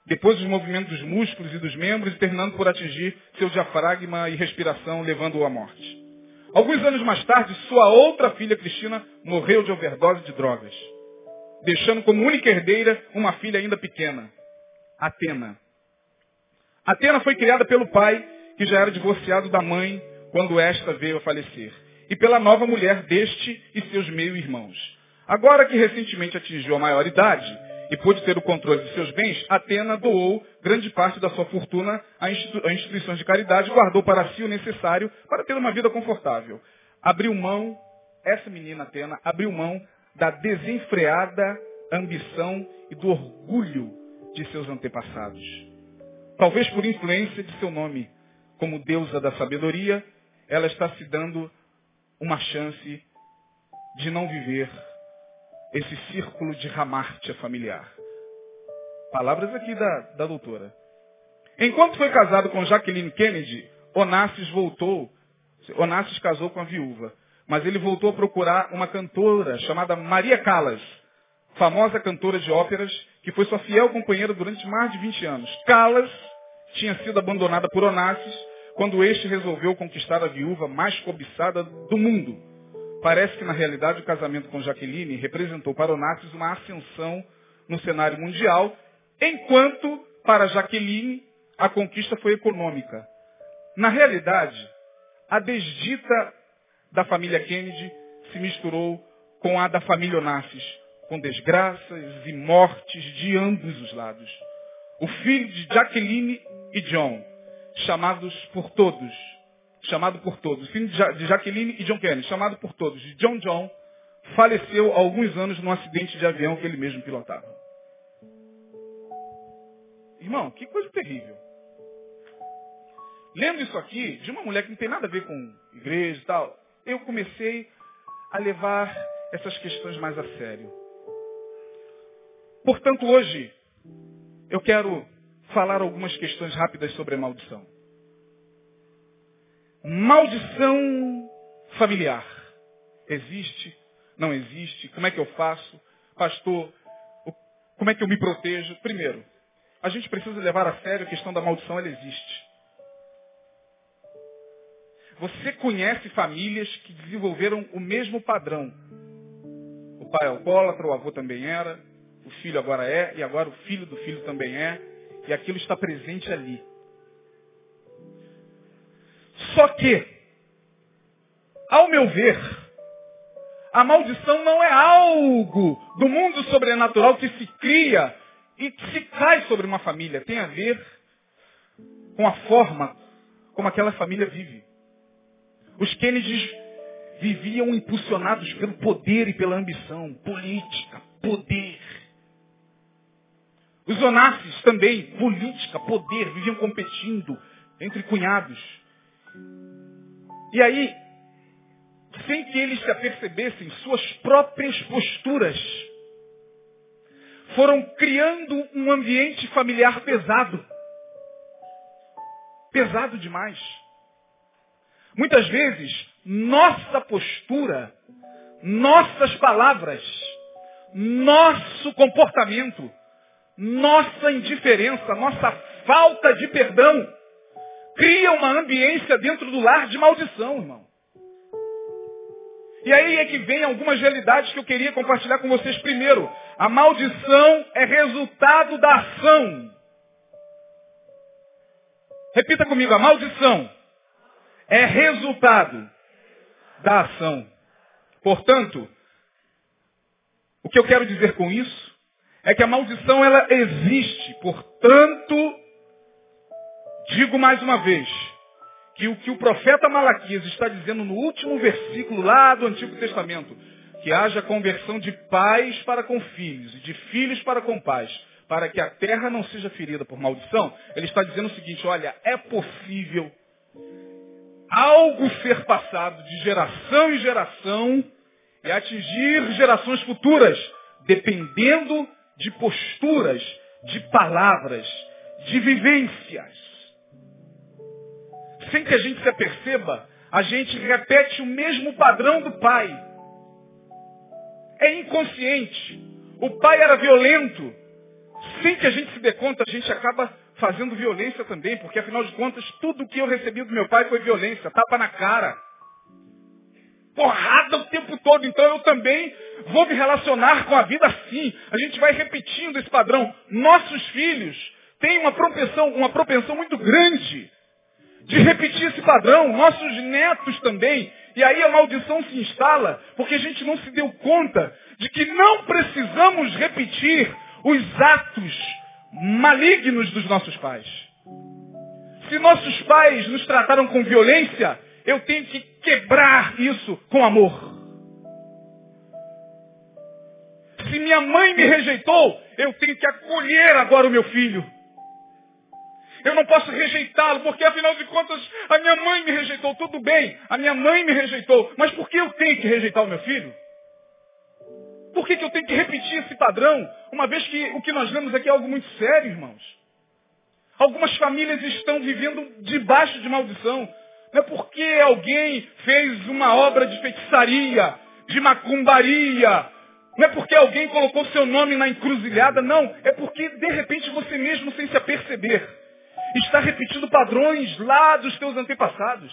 Depois os movimentos dos músculos e dos membros, terminando por atingir seu diafragma e respiração, levando-o à morte. Alguns anos mais tarde, sua outra filha, Cristina, morreu de overdose de drogas, deixando como única herdeira uma filha ainda pequena, Atena. Atena foi criada pelo pai, que já era divorciado da mãe quando esta veio a falecer, e pela nova mulher deste e seus meio-irmãos. Agora que recentemente atingiu a maioridade e pôde ter o controle de seus bens, Atena doou grande parte da sua fortuna a, institu a instituições de caridade guardou para si o necessário para ter uma vida confortável. Abriu mão, essa menina Atena, abriu mão da desenfreada ambição e do orgulho de seus antepassados. Talvez por influência de seu nome, como deusa da sabedoria, ela está se dando uma chance de não viver esse círculo de ramártia familiar. Palavras aqui da, da doutora. Enquanto foi casado com Jacqueline Kennedy, Onassis voltou, Onassis casou com a viúva, mas ele voltou a procurar uma cantora chamada Maria Callas, famosa cantora de óperas, que foi sua fiel companheira durante mais de 20 anos. Callas tinha sido abandonada por Onassis quando este resolveu conquistar a viúva mais cobiçada do mundo. Parece que na realidade o casamento com Jaqueline representou para Onassis uma ascensão no cenário mundial, enquanto para Jaqueline a conquista foi econômica. Na realidade, a desdita da família Kennedy se misturou com a da família Onassis, com desgraças e mortes de ambos os lados. O filho de Jacqueline e John, chamados por todos, chamado por todos, filho de Jacqueline e John Kennedy, chamado por todos, John John, faleceu há alguns anos num acidente de avião que ele mesmo pilotava. Irmão, que coisa terrível. Lendo isso aqui, de uma mulher que não tem nada a ver com igreja e tal, eu comecei a levar essas questões mais a sério. Portanto, hoje, eu quero falar algumas questões rápidas sobre a maldição. Maldição familiar. Existe? Não existe? Como é que eu faço? Pastor, como é que eu me protejo? Primeiro, a gente precisa levar a sério a questão da maldição, ela existe. Você conhece famílias que desenvolveram o mesmo padrão. O pai é alcoólatra, o avô também era, o filho agora é, e agora o filho do filho também é, e aquilo está presente ali. Só que, ao meu ver, a maldição não é algo do mundo sobrenatural que se cria e que se cai sobre uma família. Tem a ver com a forma como aquela família vive. Os Kennedys viviam impulsionados pelo poder e pela ambição. Política, poder. Os Onassis também, política, poder, viviam competindo entre cunhados. E aí, sem que eles se apercebessem, suas próprias posturas foram criando um ambiente familiar pesado. Pesado demais. Muitas vezes, nossa postura, nossas palavras, nosso comportamento nossa indiferença, nossa falta de perdão, cria uma ambiência dentro do lar de maldição, irmão. E aí é que vem algumas realidades que eu queria compartilhar com vocês primeiro. A maldição é resultado da ação. Repita comigo, a maldição é resultado da ação. Portanto, o que eu quero dizer com isso é que a maldição ela existe. Portanto, digo mais uma vez, que o que o profeta Malaquias está dizendo no último versículo lá do Antigo Testamento, que haja conversão de pais para com filhos e de filhos para com pais, para que a terra não seja ferida por maldição, ele está dizendo o seguinte, olha, é possível algo ser passado de geração em geração e atingir gerações futuras, dependendo de posturas, de palavras, de vivências. Sem que a gente se aperceba, a gente repete o mesmo padrão do pai. É inconsciente. O pai era violento. Sem que a gente se dê conta, a gente acaba fazendo violência também, porque afinal de contas, tudo que eu recebi do meu pai foi violência, tapa na cara. Porrada o tempo todo, então eu também vou me relacionar com a vida assim. A gente vai repetindo esse padrão. Nossos filhos têm uma propensão, uma propensão muito grande de repetir esse padrão. Nossos netos também. E aí a maldição se instala, porque a gente não se deu conta de que não precisamos repetir os atos malignos dos nossos pais. Se nossos pais nos trataram com violência, eu tenho que quebrar isso com amor. Se minha mãe me rejeitou, eu tenho que acolher agora o meu filho. Eu não posso rejeitá-lo, porque afinal de contas a minha mãe me rejeitou. Tudo bem, a minha mãe me rejeitou. Mas por que eu tenho que rejeitar o meu filho? Por que, que eu tenho que repetir esse padrão? Uma vez que o que nós vemos aqui é algo muito sério, irmãos. Algumas famílias estão vivendo debaixo de maldição. Não é porque alguém fez uma obra de feitiçaria, de macumbaria. Não é porque alguém colocou seu nome na encruzilhada. Não. É porque, de repente, você mesmo, sem se aperceber, está repetindo padrões lá dos teus antepassados.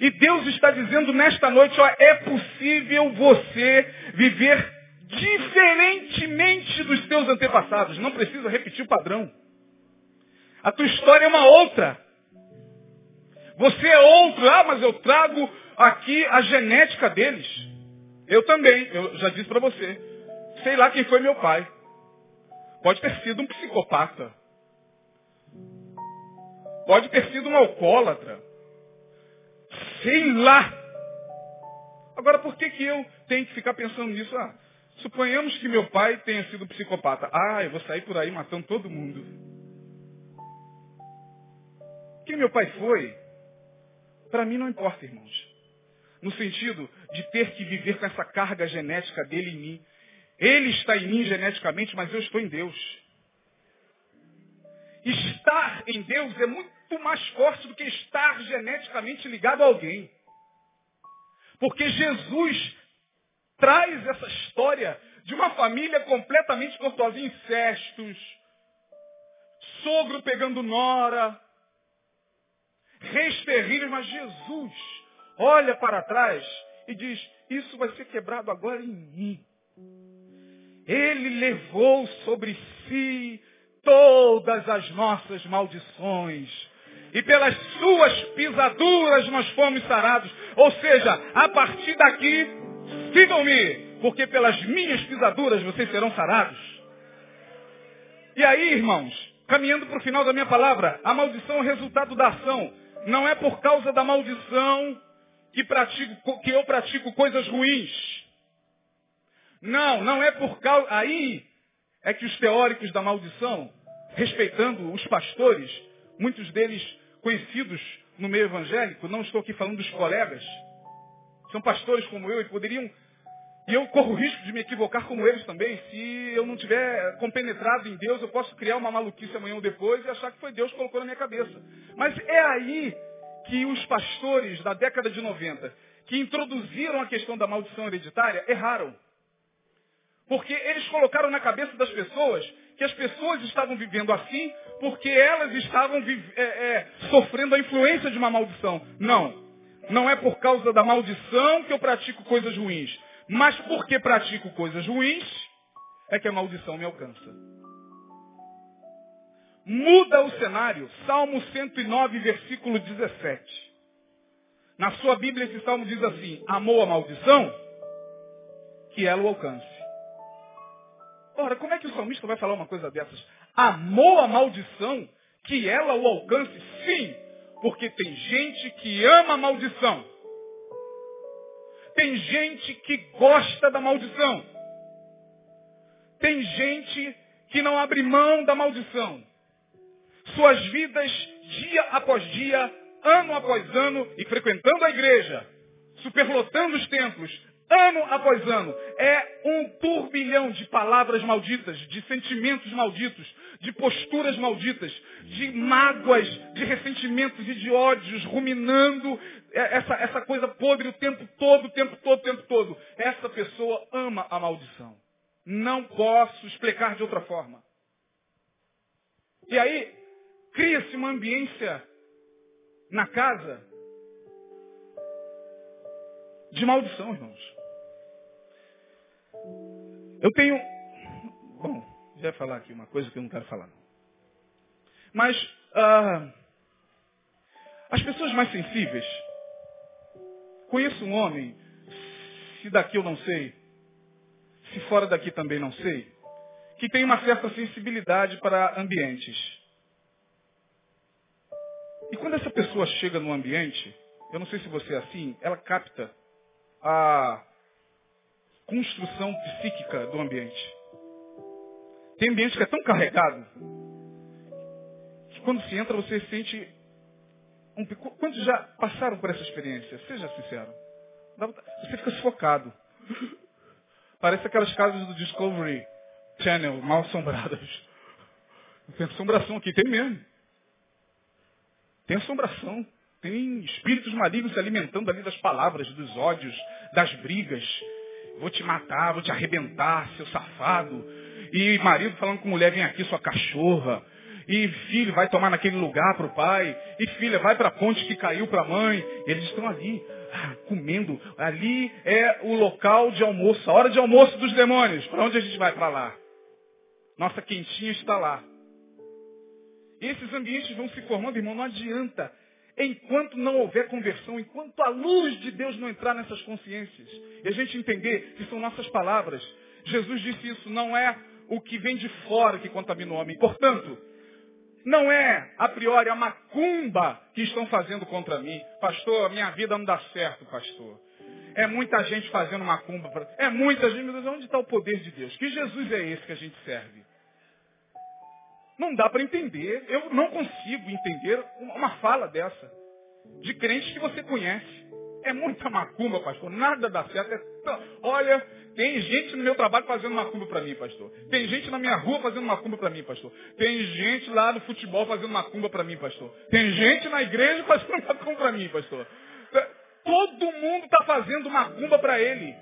E Deus está dizendo nesta noite, ó, é possível você viver diferentemente dos teus antepassados. Não precisa repetir o padrão. A tua história é uma outra. Você é outro. Ah, mas eu trago aqui a genética deles. Eu também. Eu já disse para você. Sei lá quem foi meu pai. Pode ter sido um psicopata. Pode ter sido um alcoólatra. Sei lá. Agora, por que, que eu tenho que ficar pensando nisso? Ah, suponhamos que meu pai tenha sido psicopata. Ah, eu vou sair por aí matando todo mundo. Quem meu pai foi, para mim não importa, irmãos. No sentido de ter que viver com essa carga genética dele em mim. Ele está em mim geneticamente, mas eu estou em Deus. Estar em Deus é muito mais forte do que estar geneticamente ligado a alguém. Porque Jesus traz essa história de uma família completamente gostosa, incestos, sogro pegando nora, reis terríveis, mas Jesus olha para trás e diz, isso vai ser quebrado agora em mim. Ele levou sobre si todas as nossas maldições. E pelas suas pisaduras nós fomos sarados. Ou seja, a partir daqui, sigam-me, porque pelas minhas pisaduras vocês serão sarados. E aí, irmãos, caminhando para o final da minha palavra, a maldição é resultado da ação. Não é por causa da maldição que, pratico, que eu pratico coisas ruins. Não, não é por causa. Aí é que os teóricos da maldição, respeitando os pastores, muitos deles conhecidos no meio evangélico, não estou aqui falando dos colegas, são pastores como eu e poderiam. E eu corro o risco de me equivocar como eles também. Se eu não tiver compenetrado em Deus, eu posso criar uma maluquice amanhã ou depois e achar que foi Deus que colocou na minha cabeça. Mas é aí que os pastores da década de 90, que introduziram a questão da maldição hereditária, erraram. Porque eles colocaram na cabeça das pessoas que as pessoas estavam vivendo assim porque elas estavam é, é, sofrendo a influência de uma maldição. Não. Não é por causa da maldição que eu pratico coisas ruins. Mas porque pratico coisas ruins, é que a maldição me alcança. Muda o cenário. Salmo 109, versículo 17. Na sua Bíblia esse salmo diz assim, amou a maldição, que ela o alcance. Ora, como é que o salmista vai falar uma coisa dessas? Amou a maldição que ela o alcance? Sim, porque tem gente que ama a maldição. Tem gente que gosta da maldição. Tem gente que não abre mão da maldição. Suas vidas, dia após dia, ano após ano, e frequentando a igreja, superlotando os templos, ano após ano, é um turbilhão de palavras malditas, de sentimentos malditos, de posturas malditas, de mágoas, de ressentimentos e de ódios, ruminando essa, essa coisa podre o tempo todo, o tempo todo, o tempo todo. Essa pessoa ama a maldição. Não posso explicar de outra forma. E aí, cria-se uma ambiência na casa de maldição, irmãos. Eu tenho. Bom, já ia falar aqui uma coisa que eu não quero falar. Mas ah, as pessoas mais sensíveis. Conheço um homem, se daqui eu não sei, se fora daqui também não sei, que tem uma certa sensibilidade para ambientes. Quando essa pessoa chega no ambiente, eu não sei se você é assim, ela capta a construção psíquica do ambiente. Tem ambiente que é tão carregado que quando se entra você sente um Quantos já passaram por essa experiência? Seja sincero. Você fica sufocado. Parece aquelas casas do Discovery Channel, mal assombradas. Tem assombração aqui, tem mesmo. Tem assombração. Tem espíritos malignos se alimentando ali das palavras, dos ódios, das brigas. Vou te matar, vou te arrebentar, seu safado. E marido falando com mulher, vem aqui, sua cachorra. E filho, vai tomar naquele lugar para o pai. E filha, vai para a ponte que caiu para a mãe. Eles estão ali, ah, comendo. Ali é o local de almoço, a hora de almoço dos demônios. Para onde a gente vai? Para lá. Nossa quentinha está lá. E esses ambientes vão se formando, irmão, não adianta enquanto não houver conversão, enquanto a luz de Deus não entrar nessas consciências, e a gente entender que são nossas palavras. Jesus disse isso, não é o que vem de fora que contamina o homem. Portanto, não é a priori a macumba que estão fazendo contra mim. Pastor, minha vida não dá certo, pastor. É muita gente fazendo macumba. É muita gente, mas onde está o poder de Deus? Que Jesus é esse que a gente serve? Não dá para entender. Eu não consigo entender uma fala dessa. De crente que você conhece. É muita macumba, pastor. Nada dá certo. É Olha, tem gente no meu trabalho fazendo macumba para mim, pastor. Tem gente na minha rua fazendo macumba para mim, pastor. Tem gente lá no futebol fazendo macumba para mim, pastor. Tem gente na igreja [laughs] fazendo macumba para mim, pastor. Todo mundo está fazendo macumba para ele.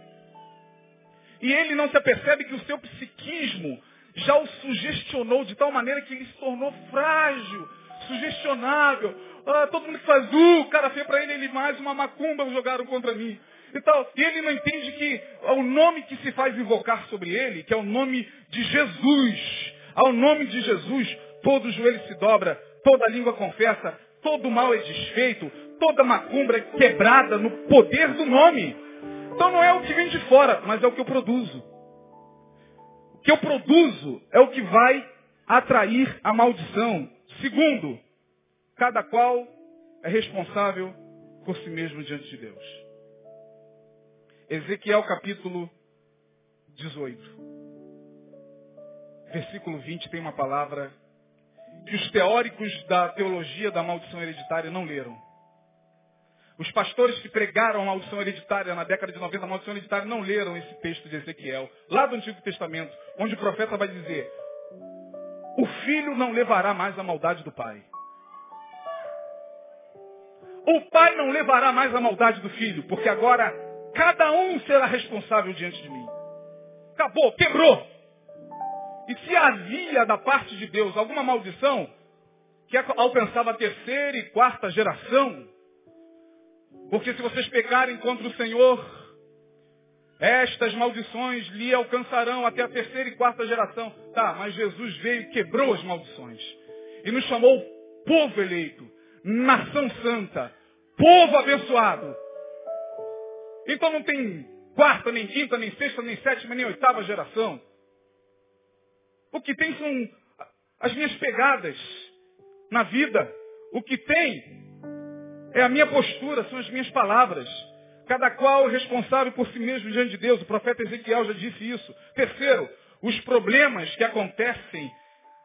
E ele não se apercebe que o seu psiquismo já o sugestionou de tal maneira que ele se tornou frágil, sugestionável. Ah, todo mundo que faz, uh, cara feio para ele, ele mais uma macumba jogaram contra mim. Então, e ele não entende que o nome que se faz invocar sobre ele, que é o nome de Jesus, ao nome de Jesus, todo joelho se dobra, toda língua confessa, todo mal é desfeito, toda macumba é quebrada no poder do nome. Então não é o que vem de fora, mas é o que eu produzo que eu produzo é o que vai atrair a maldição. Segundo, cada qual é responsável por si mesmo diante de Deus. Ezequiel capítulo 18. Versículo 20 tem uma palavra que os teóricos da teologia da maldição hereditária não leram. Os pastores que pregaram a maldição hereditária na década de 90, a maldição hereditária, não leram esse texto de Ezequiel, lá do Antigo Testamento, onde o profeta vai dizer, o filho não levará mais a maldade do pai. O pai não levará mais a maldade do filho, porque agora cada um será responsável diante de mim. Acabou, quebrou. E se havia da parte de Deus alguma maldição que alcançava a terceira e quarta geração, porque se vocês pecarem contra o Senhor, estas maldições lhe alcançarão até a terceira e quarta geração. Tá, mas Jesus veio e quebrou as maldições. E nos chamou povo eleito, nação santa, povo abençoado. Então não tem quarta, nem quinta, nem sexta, nem sétima, nem oitava geração. O que tem são as minhas pegadas na vida. O que tem é a minha postura, são as minhas palavras. Cada qual responsável por si mesmo diante de Deus. O profeta Ezequiel já disse isso. Terceiro, os problemas que acontecem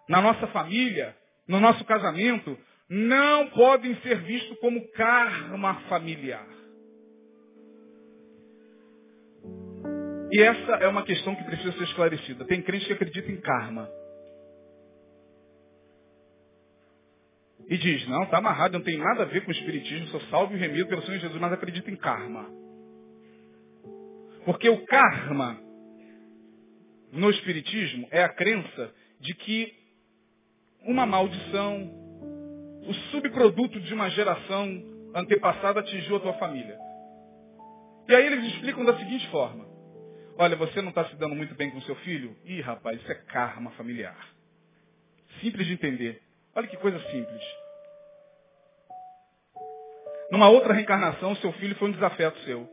na nossa família, no nosso casamento, não podem ser vistos como karma familiar. E essa é uma questão que precisa ser esclarecida. Tem crente que acredita em karma. E diz, não, está amarrado, não tem nada a ver com o Espiritismo, sou salvo e remido pelo Senhor Jesus, mas acredita em karma. Porque o karma, no Espiritismo, é a crença de que uma maldição, o subproduto de uma geração antepassada atingiu a tua família. E aí eles explicam da seguinte forma. Olha, você não está se dando muito bem com seu filho? Ih, rapaz, isso é karma familiar. Simples de entender. Olha que coisa simples. Numa outra reencarnação, seu filho foi um desafeto seu.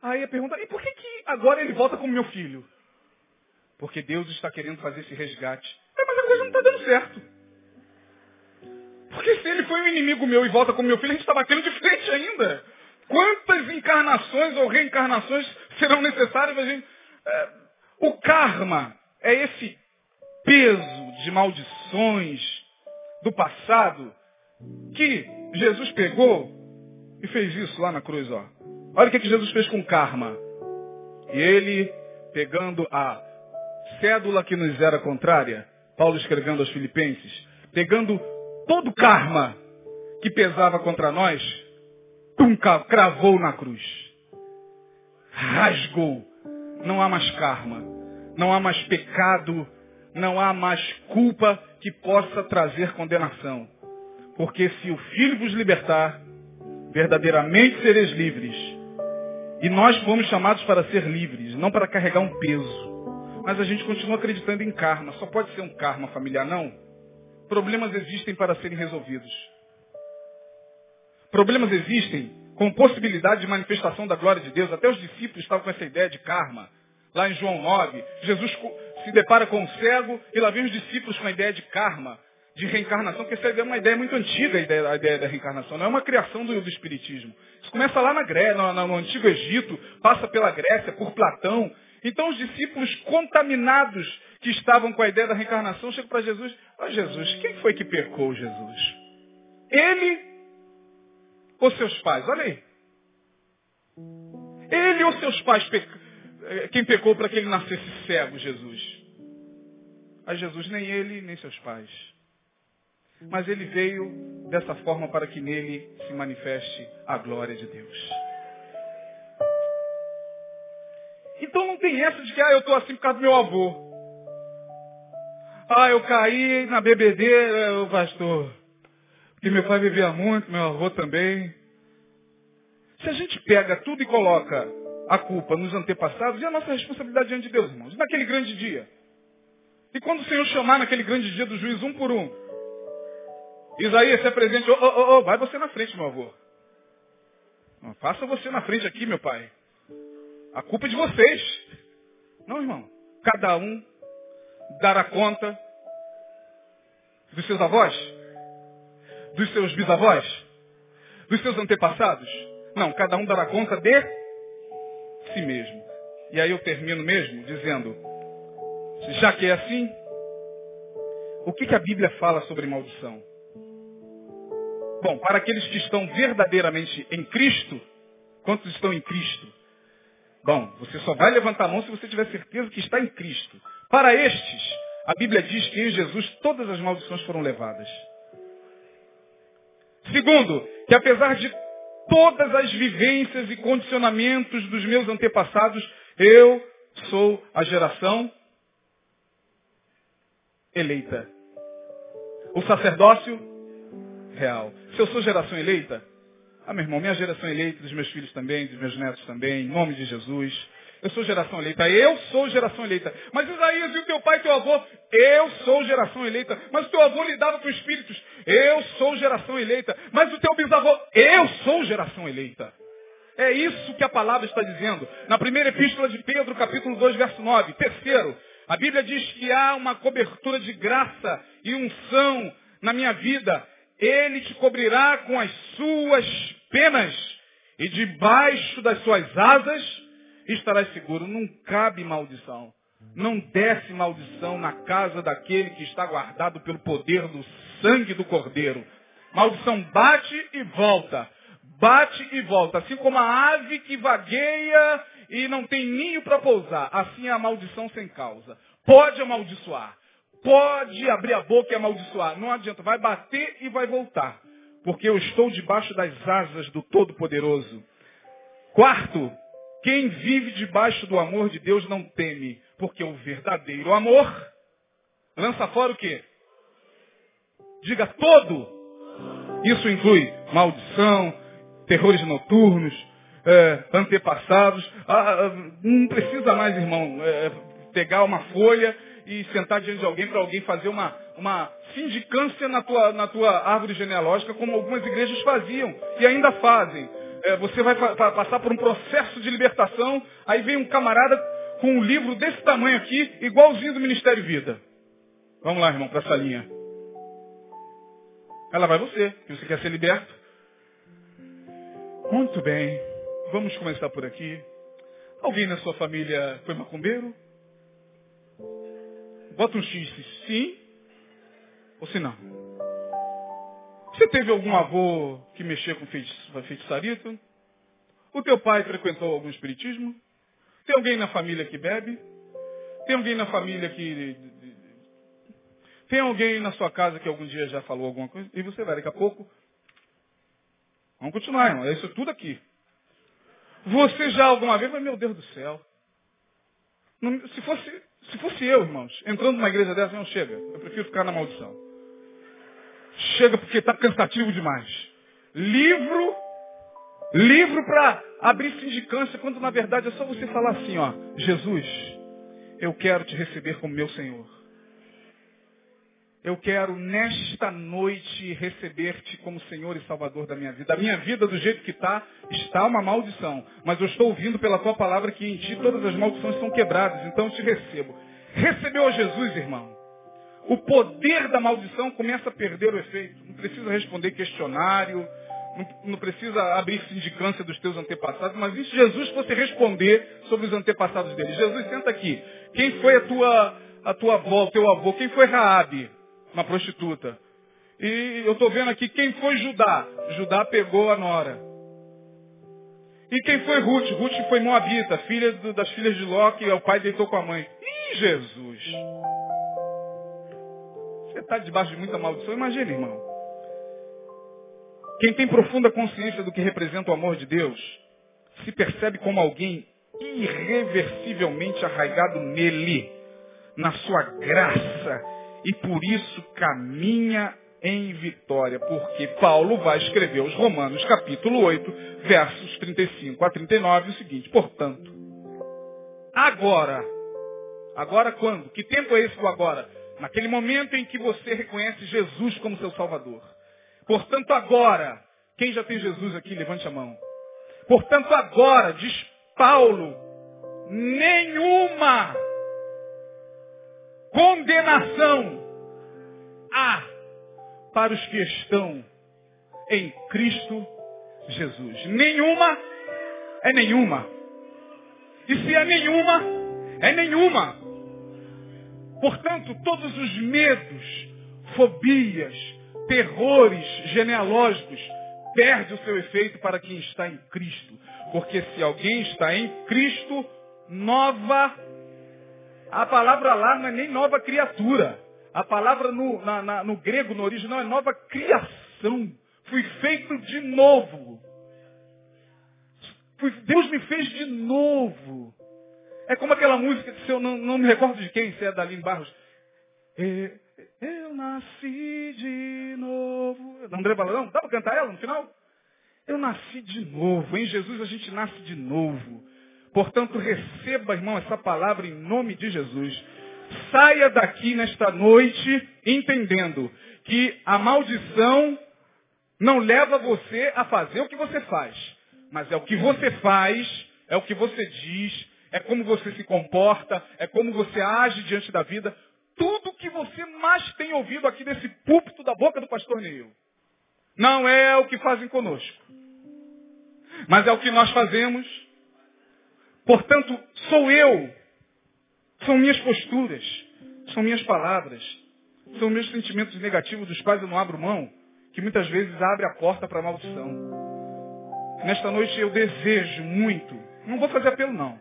Aí a pergunta, e por que, que agora ele volta como meu filho? Porque Deus está querendo fazer esse resgate. É, mas a coisa não está dando certo. Porque se ele foi um inimigo meu e volta como meu filho, a gente está batendo de frente ainda. Quantas encarnações ou reencarnações serão necessárias? A gente... É, o karma é esse peso de maldições do passado que Jesus pegou e fez isso lá na cruz, ó. Olha o que, que Jesus fez com karma. E ele, pegando a cédula que nos era contrária, Paulo escrevendo aos filipenses, pegando todo karma que pesava contra nós, tum, cravou na cruz. Rasgou. Não há mais karma. Não há mais pecado não há mais culpa que possa trazer condenação. Porque se o Filho vos libertar, verdadeiramente sereis livres. E nós fomos chamados para ser livres, não para carregar um peso. Mas a gente continua acreditando em karma. Só pode ser um karma familiar, não? Problemas existem para serem resolvidos. Problemas existem com possibilidade de manifestação da glória de Deus. Até os discípulos estavam com essa ideia de karma. Lá em João 9, Jesus se depara com o cego e lá vem os discípulos com a ideia de karma, de reencarnação, porque essa é uma ideia muito antiga, a ideia, a ideia da reencarnação, não é uma criação do, do Espiritismo. Isso começa lá na Grécia, no, no, Antigo Egito, passa pela Grécia, por Platão. Então os discípulos contaminados que estavam com a ideia da reencarnação chegam para Jesus, ó oh, Jesus, quem foi que pecou Jesus? Ele ou seus pais? Olha aí. Ele ou seus pais? É, quem pecou para que ele nascesse cego, Jesus? A Jesus nem ele, nem seus pais. Mas ele veio dessa forma para que nele se manifeste a glória de Deus. Então não tem essa de que ah, eu estou assim por causa do meu avô. Ah, eu caí na bebedeira, o pastor. Porque meu pai bebia muito, meu avô também. Se a gente pega tudo e coloca a culpa nos antepassados e a nossa responsabilidade diante de Deus, irmãos. Naquele grande dia. E quando o Senhor chamar naquele grande dia do juiz um por um, Isaías se apresente, ô, vai você na frente, meu avô. Não, faça você na frente aqui, meu pai. A culpa é de vocês. Não, irmão. Cada um dará conta dos seus avós, dos seus bisavós, dos seus antepassados. Não, cada um dará conta de si mesmo. E aí eu termino mesmo dizendo, já que é assim, o que, que a Bíblia fala sobre maldição? Bom, para aqueles que estão verdadeiramente em Cristo, quantos estão em Cristo? Bom, você só vai levantar a mão se você tiver certeza que está em Cristo. Para estes, a Bíblia diz que em Jesus todas as maldições foram levadas. Segundo, que apesar de todas as vivências e condicionamentos dos meus antepassados, eu sou a geração eleita. O sacerdócio real. Se eu sou geração eleita, ah, meu irmão, minha geração eleita, dos meus filhos também, dos meus netos também, em nome de Jesus. Eu sou geração eleita. Eu sou geração eleita. Mas Isaías e o teu pai e teu avô, eu sou geração eleita. Mas o teu avô lidava com espíritos. Eu sou geração eleita. Mas o teu bisavô, eu sou geração eleita. É isso que a palavra está dizendo. Na primeira epístola de Pedro, capítulo 2, verso 9. Terceiro, a Bíblia diz que há uma cobertura de graça e unção na minha vida. Ele te cobrirá com as suas penas e debaixo das suas asas estarás seguro. Não cabe maldição. Não desce maldição na casa daquele que está guardado pelo poder do sangue do Cordeiro. Maldição bate e volta. Bate e volta. Assim como a ave que vagueia e não tem ninho para pousar. Assim é a maldição sem causa. Pode amaldiçoar. Pode abrir a boca e amaldiçoar. Não adianta. Vai bater e vai voltar. Porque eu estou debaixo das asas do Todo-Poderoso. Quarto, quem vive debaixo do amor de Deus não teme. Porque o verdadeiro amor lança fora o quê? Diga todo. Isso inclui maldição, terrores noturnos, é, antepassados. Ah, ah, não precisa mais, irmão, é, pegar uma folha e sentar diante de alguém para alguém fazer uma, uma sindicância na tua, na tua árvore genealógica, como algumas igrejas faziam e ainda fazem. É, você vai passar por um processo de libertação, aí vem um camarada com um livro desse tamanho aqui, igualzinho do Ministério Vida. Vamos lá, irmão, para essa linha. Ela vai você, que você quer ser liberto. Muito bem. Vamos começar por aqui. Alguém na sua família foi macumbeiro? Bota um X sim ou se não. Você teve algum avô que mexia com feitiçaria? O teu pai frequentou algum espiritismo? Tem alguém na família que bebe? Tem alguém na família que tem alguém na sua casa que algum dia já falou alguma coisa? E você vai, daqui a pouco. Vamos continuar, irmão. É isso tudo aqui. Você já alguma vez, mas meu Deus do céu. Se, fosse, se fosse eu, irmãos, entrando numa igreja dessa, não chega. Eu prefiro ficar na maldição. Chega porque está cansativo demais. Livro, livro para abrir sindicância, quando na verdade é só você falar assim, ó, Jesus, eu quero te receber como meu Senhor eu quero nesta noite receber-te como Senhor e Salvador da minha vida. A minha vida, do jeito que está, está uma maldição. Mas eu estou ouvindo pela tua palavra que em ti todas as maldições são quebradas. Então eu te recebo. Recebeu a Jesus, irmão. O poder da maldição começa a perder o efeito. Não precisa responder questionário. Não, não precisa abrir sindicância dos teus antepassados. Mas e se Jesus fosse responder sobre os antepassados dele? Jesus, senta aqui. Quem foi a tua, a tua avó, o teu avô? Quem foi Raabe? Uma prostituta. E eu estou vendo aqui quem foi Judá. Judá pegou a nora. E quem foi Ruth? Ruth foi Moabita, filha do, das filhas de Ló, que o pai deitou com a mãe. Ih, Jesus! Você está debaixo de muita maldição? Imagina, irmão. Quem tem profunda consciência do que representa o amor de Deus, se percebe como alguém irreversivelmente arraigado nele, na sua graça e por isso caminha em vitória, porque Paulo vai escrever aos Romanos capítulo 8, versos 35 a 39 o seguinte, portanto, agora, agora quando? Que tempo é esse do agora? Naquele momento em que você reconhece Jesus como seu Salvador. Portanto, agora, quem já tem Jesus aqui, levante a mão. Portanto, agora, diz Paulo, nenhuma condenação há para os que estão em Cristo Jesus. Nenhuma é nenhuma. E se é nenhuma, é nenhuma. Portanto, todos os medos, fobias, terrores genealógicos perdem o seu efeito para quem está em Cristo. Porque se alguém está em Cristo, nova a palavra lá não é nem nova criatura. A palavra no, na, na, no grego, no original, é nova criação. Fui feito de novo. Deus me fez de novo. É como aquela música que eu não, não me recordo de quem, se é da Barros. Eu nasci de novo. André Baladão, dá para cantar ela no final? Eu nasci de novo. Em Jesus a gente nasce de novo. Portanto, receba, irmão, essa palavra em nome de Jesus. Saia daqui nesta noite entendendo que a maldição não leva você a fazer o que você faz. Mas é o que você faz, é o que você diz, é como você se comporta, é como você age diante da vida. Tudo que você mais tem ouvido aqui desse púlpito da boca do pastor Neil. Não é o que fazem conosco. Mas é o que nós fazemos. Portanto, sou eu. São minhas posturas. São minhas palavras. São meus sentimentos negativos dos quais eu não abro mão. Que muitas vezes abre a porta para a maldição. Nesta noite eu desejo muito. Não vou fazer apelo não.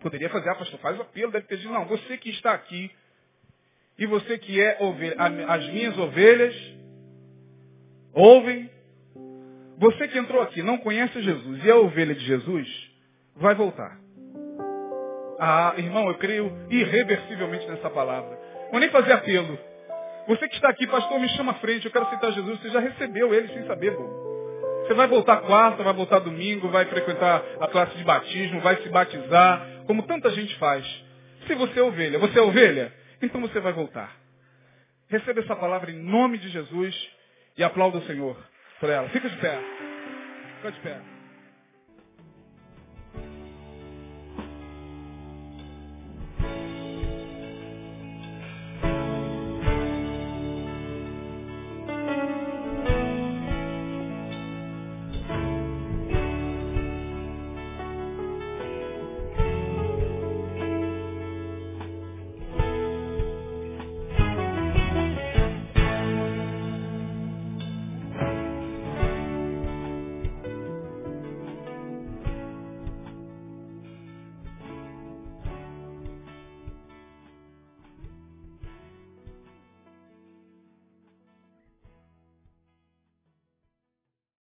Poderia fazer, ah, pastor, faz o apelo, deve ter dito, não, você que está aqui, e você que é ovelha, as minhas ovelhas, ouvem. Você que entrou aqui, não conhece Jesus e é ovelha de Jesus, vai voltar. Ah, irmão, eu creio irreversivelmente nessa palavra. Vou nem fazer apelo. Você que está aqui, pastor, me chama à frente, eu quero aceitar Jesus. Você já recebeu ele sem saber, Você vai voltar quarta, vai voltar domingo, vai frequentar a classe de batismo, vai se batizar, como tanta gente faz. Se você é ovelha, você é ovelha? Então você vai voltar. Receba essa palavra em nome de Jesus e aplauda o Senhor por ela. Fica de pé. Fica de pé.